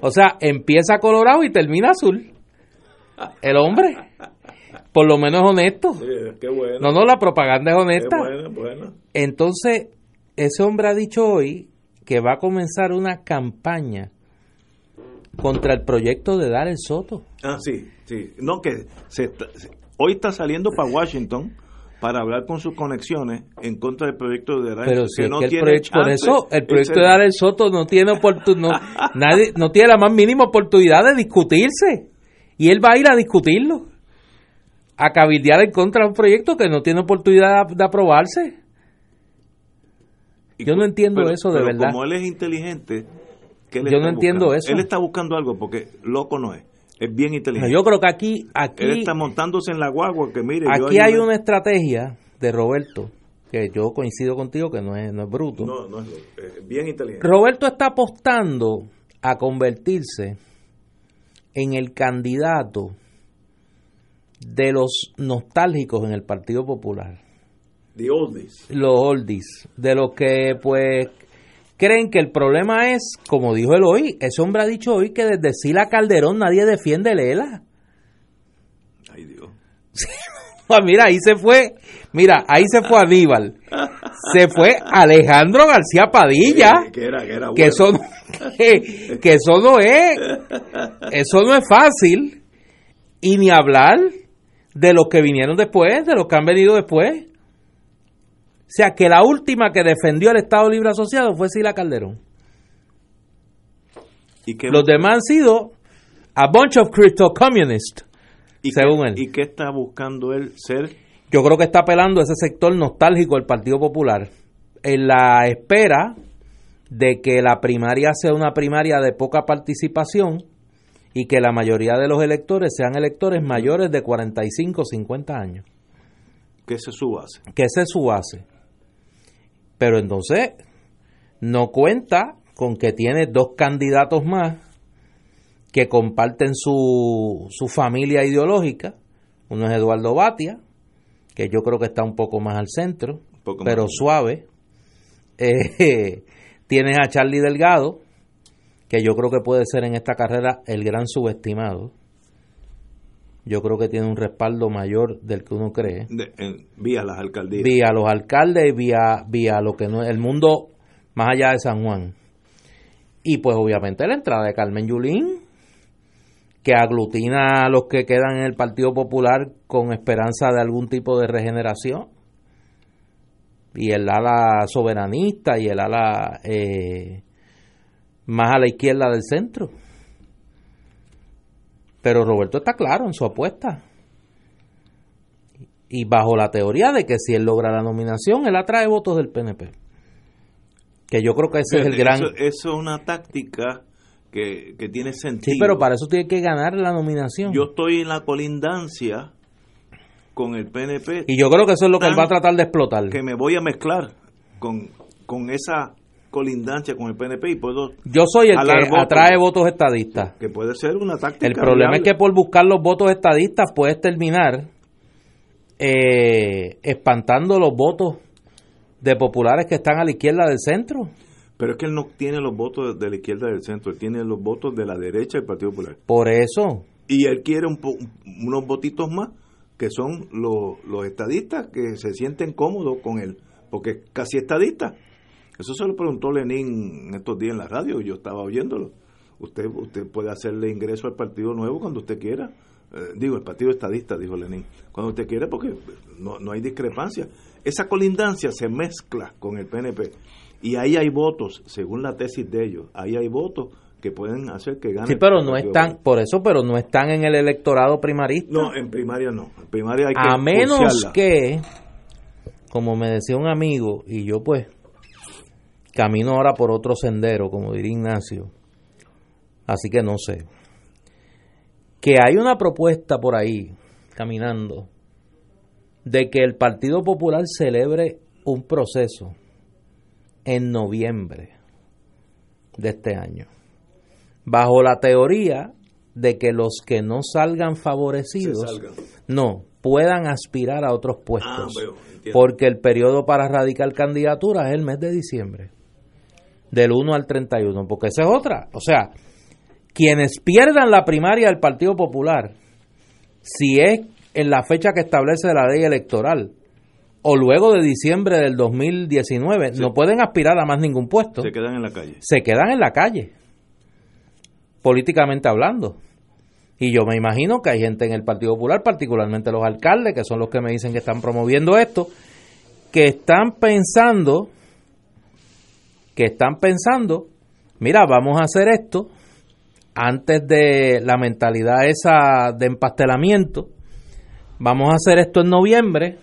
O sea, empieza colorado y termina azul. El hombre. Por lo menos honesto. qué bueno. No, no, la propaganda es honesta. Qué bueno, bueno. Entonces, ese hombre ha dicho hoy que va a comenzar una campaña contra el proyecto de Dar el Soto. Ah, sí, sí. No, que se está- se- hoy está saliendo para Washington para hablar con sus conexiones en contra del proyecto de Dar Pero si es no que el tiene proyecto, por eso el proyecto de Soto no tiene oportunidad, nadie, no tiene la más mínima oportunidad de discutirse. Y él va a ir a discutirlo. A cabildear en contra de un proyecto que no tiene oportunidad de aprobarse. Yo no entiendo pero- eso de pero verdad. Como él es inteligente, ¿qué le Yo no entiendo eso. Él está buscando algo porque loco no es. Es bien inteligente. Yo creo que aquí, aquí Él está montándose en la guagua que mire. yo Aquí hay ayudé- una estrategia de Roberto, que yo coincido contigo que no es, no es bruto. No, no es es bien inteligente. Roberto está apostando a convertirse en el candidato de los nostálgicos en el Partido Popular, The oldies. los oldies, de los que pues creen que el problema es, como dijo él hoy, ese hombre ha dicho hoy que desde Sila Calderón nadie defiende Lela. Ay, Dios. Ah, mira, ahí se fue, mira, ahí se fue Aníbal. se fue Alejandro García Padilla. que, eso no, que, que eso no es, eso no es fácil. Y ni hablar de los que vinieron después, de los que han venido después. O sea, que la última que defendió el Estado Libre Asociado fue Sila Calderón. ¿Y qué, Los demás han sido a bunch of crypto communists, según qué- él. ¿Y qué está buscando él ser? Yo creo que está apelando a ese sector nostálgico del Partido Popular en la espera de que la primaria sea una primaria de poca participación y que la mayoría de los electores sean electores mayores de 45 o 50 años. Que ese es su base. que esa es su base. Pero entonces no cuenta con que tiene dos candidatos más que comparten su, su familia ideológica. Uno es Eduardo Batia, que yo creo que está un poco más al centro, poco pero más. suave. Eh, tienes a Charlie Delgado, que yo creo que puede ser en esta carrera el gran subestimado. Yo creo que tiene un respaldo mayor del que uno cree De- en- vía las alcaldías. vía los alcaldes, vía, vía lo que no es el mundo más allá de San Juan. Y pues obviamente la entrada de Carmen Yulín, que aglutina a los que quedan en el Partido Popular con esperanza de algún tipo de regeneración. Y el ala soberanista y el ala eh, más a la izquierda del centro. Pero Roberto está claro en su apuesta y bajo la teoría de que si él logra la nominación, él atrae votos del PNP. Que yo creo que ese es el gran... Eso, eso es una táctica que, que tiene sentido. Sí, pero para eso tiene que ganar la nominación. Yo estoy en la colindancia con el PNP. y yo creo que eso es lo que él va a tratar de explotar. Que me voy a mezclar con, con esa colindancia con el PNP y puedo... Yo soy el que votos. atrae votos estadistas. Que puede ser una táctica. El problema es que por buscar los votos estadistas puedes terminar eh, espantando los votos de populares que están a la izquierda del centro. Pero es que él no tiene los votos de la izquierda del centro, él tiene los votos de la derecha del Partido Popular. Por eso, Y él quiere un po- unos votitos más, que son los, los estadistas que se sienten cómodos con él, porque es casi estadista. Eso se lo preguntó Lenín en estos días en la radio, yo estaba oyéndolo. Usted, usted puede hacerle ingreso al Partido Nuevo cuando usted quiera. Eh, digo, el Partido Estadista, dijo Lenín. Cuando usted quiera, porque no, no hay discrepancia. Esa colindancia se mezcla con el PNP. Y ahí hay votos, según la tesis de ellos, ahí hay votos que pueden hacer que gane. sí, pero no están, por eso, pero no están en el electorado primarista. no, en primaria no. En primaria hay que a menos pulsearla. que, como me decía un amigo, y yo pues camino ahora por otro sendero, como diría Ignacio, así que no sé, que hay una propuesta por ahí, caminando, de que el Partido Popular celebre un proceso en noviembre de este año, bajo la teoría de que los que no salgan favorecidos salgan. no puedan aspirar a otros puestos, Ah, porque el periodo para radicar candidaturas es el mes de diciembre, del 1 al 31, porque esa es otra, o sea, quienes pierdan la primaria del Partido Popular, si es en la fecha que establece la ley electoral, o luego de diciembre del 2019, no pueden aspirar a más ningún puesto Se quedan en la calle. se quedan en la calle, políticamente hablando. Y yo me imagino que hay gente en el Partido Popular, particularmente los alcaldes, que son los que me dicen que están promoviendo esto, que están pensando, que están pensando, mira, vamos a hacer esto antes de la mentalidad esa de empastelamiento, vamos a hacer esto en noviembre,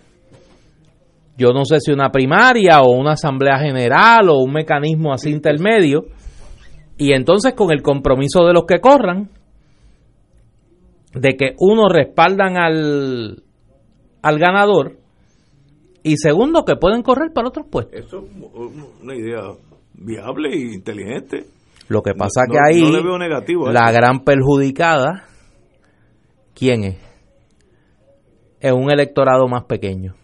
yo no sé si una primaria o una asamblea general o un mecanismo así intermedio, y entonces con el compromiso de los que corran, de que uno respaldan al, al ganador y segundo que pueden correr para otros puestos. Eso es una idea viable e inteligente. Lo que pasa No- que ahí no le veo negativo la gran perjudicada, ¿quién es? Es un electorado más pequeño.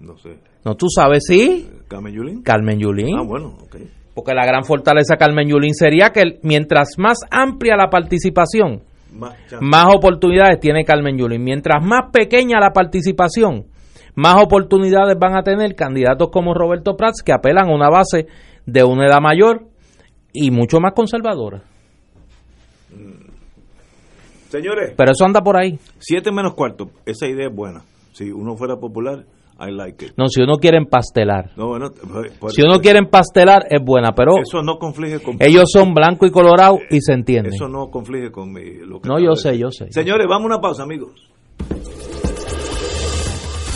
No sé. No, tú sabes, sí, ¿Carmen Yulín? Carmen Yulín. Ah, bueno, ok. Porque la gran fortaleza de Carmen Yulín sería que mientras más amplia la participación, Más más oportunidades tiene Carmen Yulín. Mientras más pequeña la participación, más oportunidades van a tener candidatos como Roberto Prats que apelan a una base de una edad mayor y mucho más conservadora. Señores. Pero eso anda por ahí. Siete menos cuarto. Esa idea es buena. Si uno fuera popular, I like it. No, si uno quiere empastelar. No, bueno, Si uno quiere empastelar es buena, pero Eso no conflige con... ellos son blanco y colorado y se entienden. Eso no conflige con mi, lo que No, yo sé, yo sé. Señores, vamos a una pausa, amigos.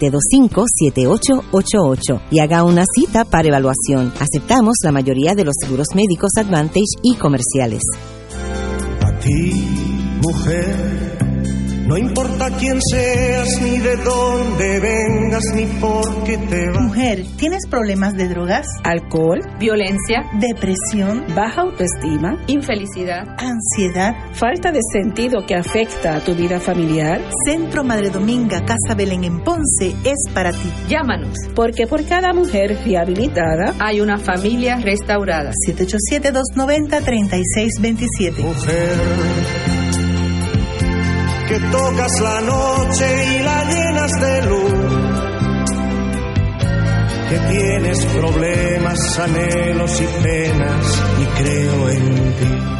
725-7888 y haga una cita para evaluación. Aceptamos la mayoría de los seguros médicos Advantage y comerciales. A ti, mujer, no importa quién seas, ni de dónde vengas, ni por qué te vas. Mujer, ¿tienes problemas de drogas? alcohol, Violencia, depresión, baja autoestima, infelicidad, ansiedad. falta de sentido que afecta a tu vida familiar. Centro Madre Dominga Casa Belén en Ponce es para ti. Llámanos, porque por cada mujer rehabilitada Hay una familia restaurada. 787-290-3627. Mujer, que tocas la noche y la llenas de luz. Que tienes problemas, anhelos y penas, y creo en ti.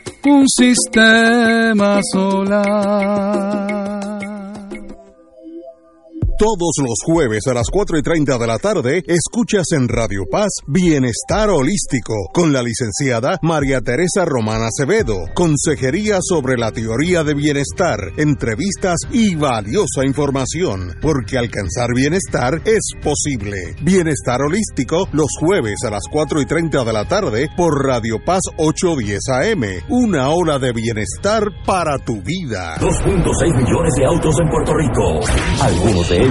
un sistema solar. Todos los jueves a las 4 y 30 de la tarde, escuchas en Radio Paz Bienestar Holístico con la licenciada María Teresa Romana Acevedo. Consejería sobre la teoría de bienestar, entrevistas y valiosa información, porque alcanzar bienestar es posible. Bienestar Holístico los jueves a las 4 y 30 de la tarde por Radio Paz 810 AM. Una hora de bienestar para tu vida. 2.6 millones de autos en Puerto Rico, algunos de ellos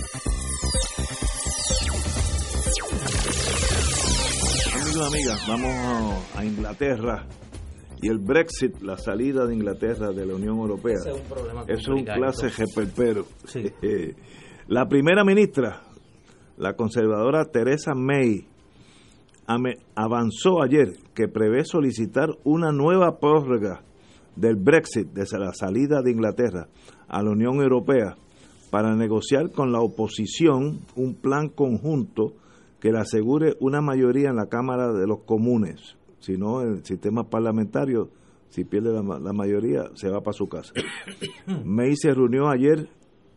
Amigas, vamos a Inglaterra y el Brexit, la salida de Inglaterra de la Unión Europea. Ese es un problema Es un clase jeperpero. Sí. Eh, la primera ministra, la conservadora Theresa May, avanzó ayer que prevé solicitar una nueva prórroga del Brexit desde la salida de Inglaterra a la Unión Europea para negociar con la oposición un plan conjunto que le asegure una mayoría en la Cámara de los Comunes. Si no, el sistema parlamentario si pierde la, la mayoría, se va para su casa. May se reunió ayer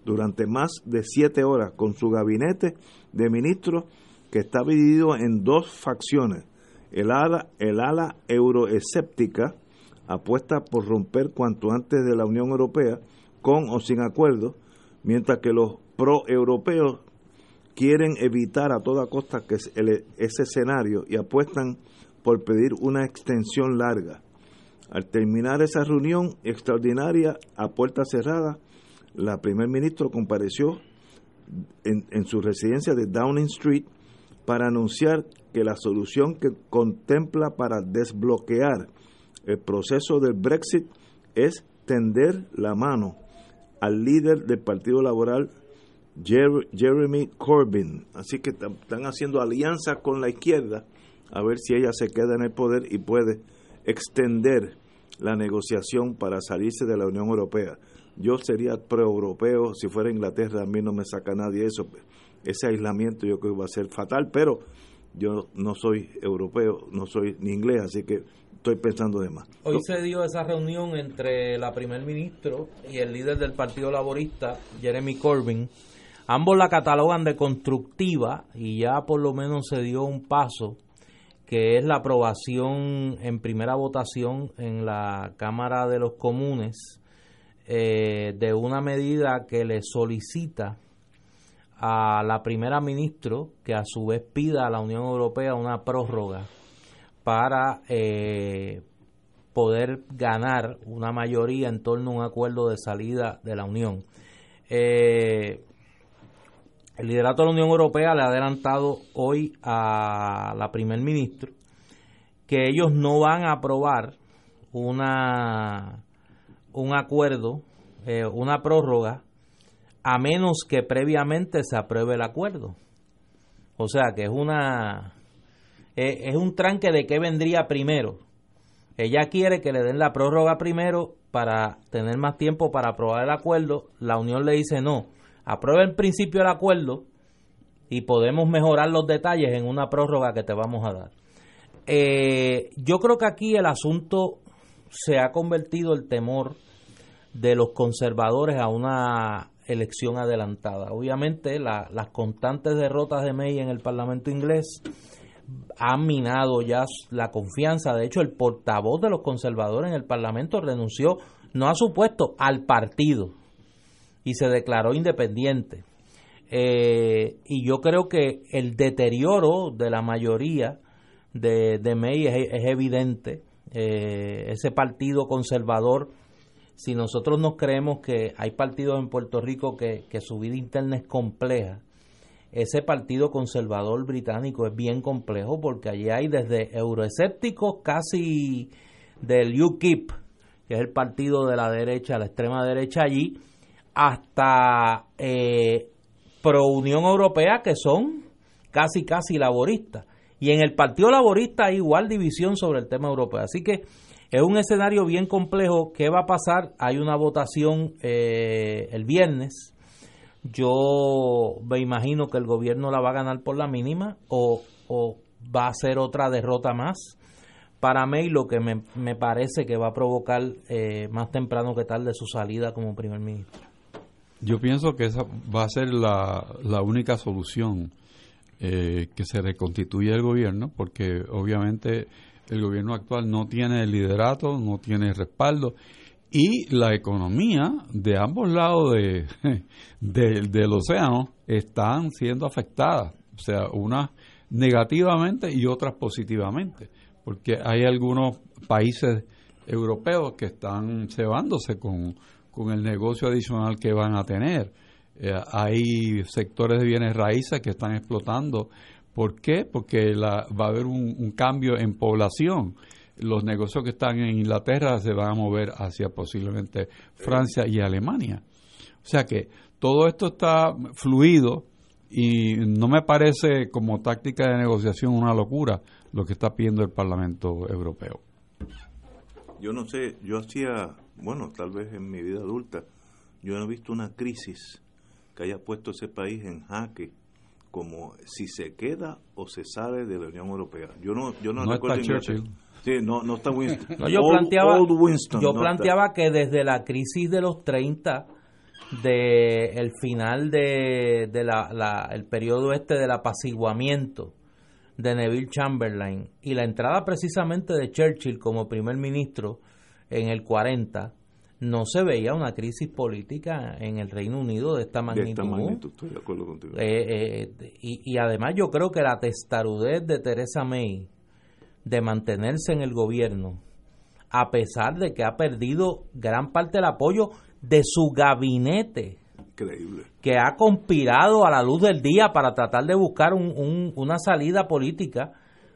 durante más de siete horas con su gabinete de ministros que está dividido en dos facciones. El ala, el ala euroescéptica apuesta por romper cuanto antes de la Unión Europea, con o sin acuerdo, mientras que los pro-europeos quieren evitar a toda costa que ese escenario y apuestan por pedir una extensión larga. Al terminar esa reunión extraordinaria a puerta cerrada, la primer ministro compareció en su residencia de Downing Street para anunciar que la solución que contempla para desbloquear el proceso del Brexit es tender la mano al líder del Partido Laboral, Jeremy Corbyn. Así que están haciendo alianza con la izquierda a ver si ella se queda en el poder y puede extender la negociación para salirse de la Unión Europea. Yo sería pro-europeo, si fuera Inglaterra, a mí no me saca nadie eso. Ese aislamiento yo creo que va a ser fatal, pero yo no soy europeo, no soy ni inglés, así que estoy pensando de más. Hoy se dio esa reunión entre la primer ministro y el líder del Partido Laborista, Jeremy Corbyn. Ambos la catalogan de constructiva y ya por lo menos se dio un paso que es la aprobación en primera votación en la Cámara de los Comunes eh, de una medida que le solicita a la primera ministra que a su vez pida a la Unión Europea una prórroga para eh, poder ganar una mayoría en torno a un acuerdo de salida de la Unión. Eh, el liderato de la Unión Europea le ha adelantado hoy a la primer ministro que ellos no van a aprobar una un acuerdo, eh, una prórroga, a menos que previamente se apruebe el acuerdo. O sea que es una eh, es un tranque de qué vendría primero. Ella quiere que le den la prórroga primero para tener más tiempo para aprobar el acuerdo. La Unión le dice no, aprueba en principio el acuerdo y podemos mejorar los detalles en una prórroga que te vamos a dar. Eh, yo creo que aquí el asunto se ha convertido el temor de los conservadores a una elección adelantada. Obviamente las constantes derrotas de May en el Parlamento inglés han minado ya la confianza. De hecho, el portavoz de los conservadores en el Parlamento renunció no a su puesto, al partido y se declaró independiente. Eh, y yo creo que el deterioro de la mayoría de, de May es, evidente. Eh, ese partido conservador, si nosotros nos creemos que hay partidos en Puerto Rico que, que su vida interna es compleja, ese partido conservador británico es bien complejo porque allí hay desde euroescépticos casi del UKIP, que es el partido de la derecha, la extrema derecha allí, hasta eh, pro Unión Europea que son casi casi laboristas. Y en el Partido Laborista hay igual división sobre el tema europeo. Así que es un escenario bien complejo. ¿Qué va a pasar? Hay una votación eh, el viernes yo me imagino que el gobierno la va a ganar por la mínima o, va a ser otra derrota más. Para mí lo que me, parece que va a provocar eh, más temprano que tarde su salida como primer ministro. Yo pienso que esa va a ser la, la única solución eh, que se reconstituya el gobierno, porque obviamente el gobierno actual no tiene el liderato, no tiene respaldo y la economía de ambos lados de, del océano están siendo afectadas, o sea, unas negativamente y otras positivamente, porque hay algunos países europeos que están cebándose con, el negocio adicional que van a tener. Eh, hay sectores de bienes raíces que están explotando. ¿Por qué? Porque la, va a haber un, un cambio en población los negocios que están en Inglaterra se van a mover hacia posiblemente Francia y Alemania. O sea que todo esto está fluido y no me parece como táctica de negociación una locura lo que está pidiendo el Parlamento Europeo. Yo no sé, yo hacía, bueno, tal vez en mi vida adulta, yo no he visto una crisis que haya puesto ese país en jaque como si se queda o se sale de la Unión Europea. Yo no, yo no, No recuerdo está. Churchill. Sí, no, no está Winston. No, yo Old- planteaba, Old Winston yo no planteaba que desde la crisis de los 30, de el final de, de la, la- el periodo este del apaciguamiento de Neville Chamberlain y la entrada precisamente de Churchill como primer ministro en el 40, no se veía una crisis política en el Reino Unido de esta está. De magnitud. esta magnitud, estoy de acuerdo contigo. Eh, eh, y, y además yo creo que la testarudez de Teresa May de mantenerse en el gobierno, a pesar de que ha perdido gran parte del apoyo de su gabinete, Increíble. que ha conspirado a la luz del día para tratar de buscar un- un- una salida política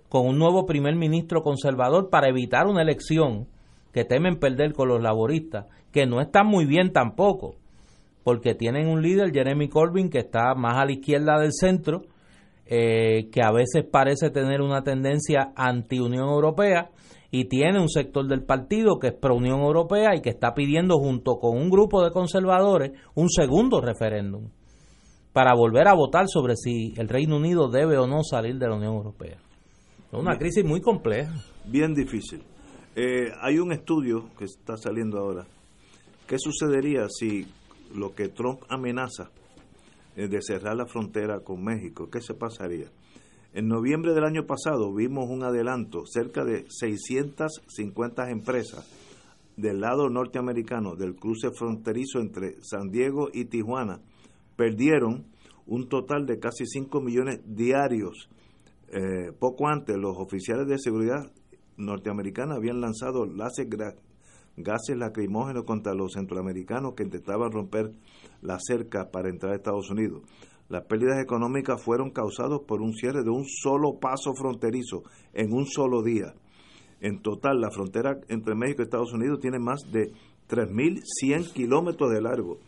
con un nuevo primer ministro conservador para evitar una elección que temen perder con los laboristas, que no están muy bien tampoco, porque tienen un líder, Jeremy Corbyn, que está más a la izquierda del centro, eh, que a veces parece tener una tendencia anti-Unión Europea, y tiene un sector del partido que es pro-Unión Europea y que está pidiendo junto con un grupo de conservadores un segundo referéndum para volver a votar sobre si el Reino Unido debe o no salir de la Unión Europea. Es una crisis muy compleja. Bien difícil. Eh, hay un estudio que está saliendo ahora. ¿Qué sucedería si lo que Trump amenaza eh, de cerrar la frontera con México, qué se pasaría? En noviembre del año pasado vimos un adelanto, cerca de 650 empresas del lado norteamericano del cruce fronterizo entre San Diego y Tijuana perdieron un total de casi 5 millones diarios. Eh, poco antes, los oficiales de seguridad norteamericana habían lanzado gases lacrimógenos contra los centroamericanos que intentaban romper la cerca para entrar a Estados Unidos. Las pérdidas económicas fueron causadas por un cierre de un solo paso fronterizo en un solo día. En total, la frontera entre México y Estados Unidos tiene más de 3.100 kilómetros de largo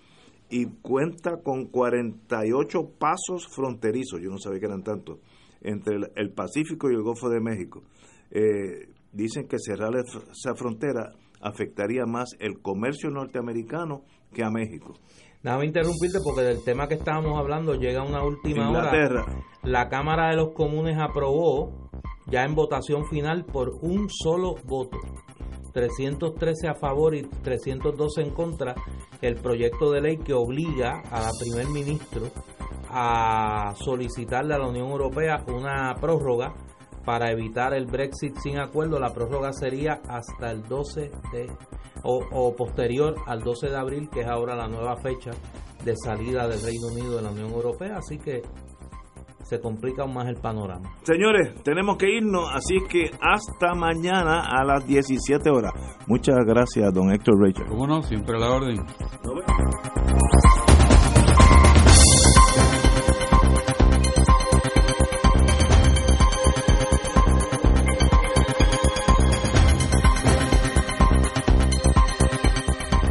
y cuenta con 48 pasos fronterizos, yo no sabía que eran tantos, entre el Pacífico y el Golfo de México. Eh, dicen que cerrar esa- frontera afectaría más el comercio norteamericano que a México. Déjame interrumpirte porque del tema que estábamos hablando llega una última Inglaterra. hora. La Cámara de los Comunes aprobó ya en votación final por un solo voto. 313 a favor y 312 en contra el proyecto de ley que obliga a la primer ministro a solicitarle a la Unión Europea una prórroga para evitar el Brexit sin acuerdo. La prórroga sería hasta el 12 de o, o posterior al 12 de abril, que es ahora la nueva fecha de salida del Reino Unido de la Unión Europea, así que se complica aún más el panorama. Señores, tenemos que irnos, así que hasta mañana a las 17 horas. Muchas gracias, don Héctor Rachel. ¿Cómo no? Siempre a la orden.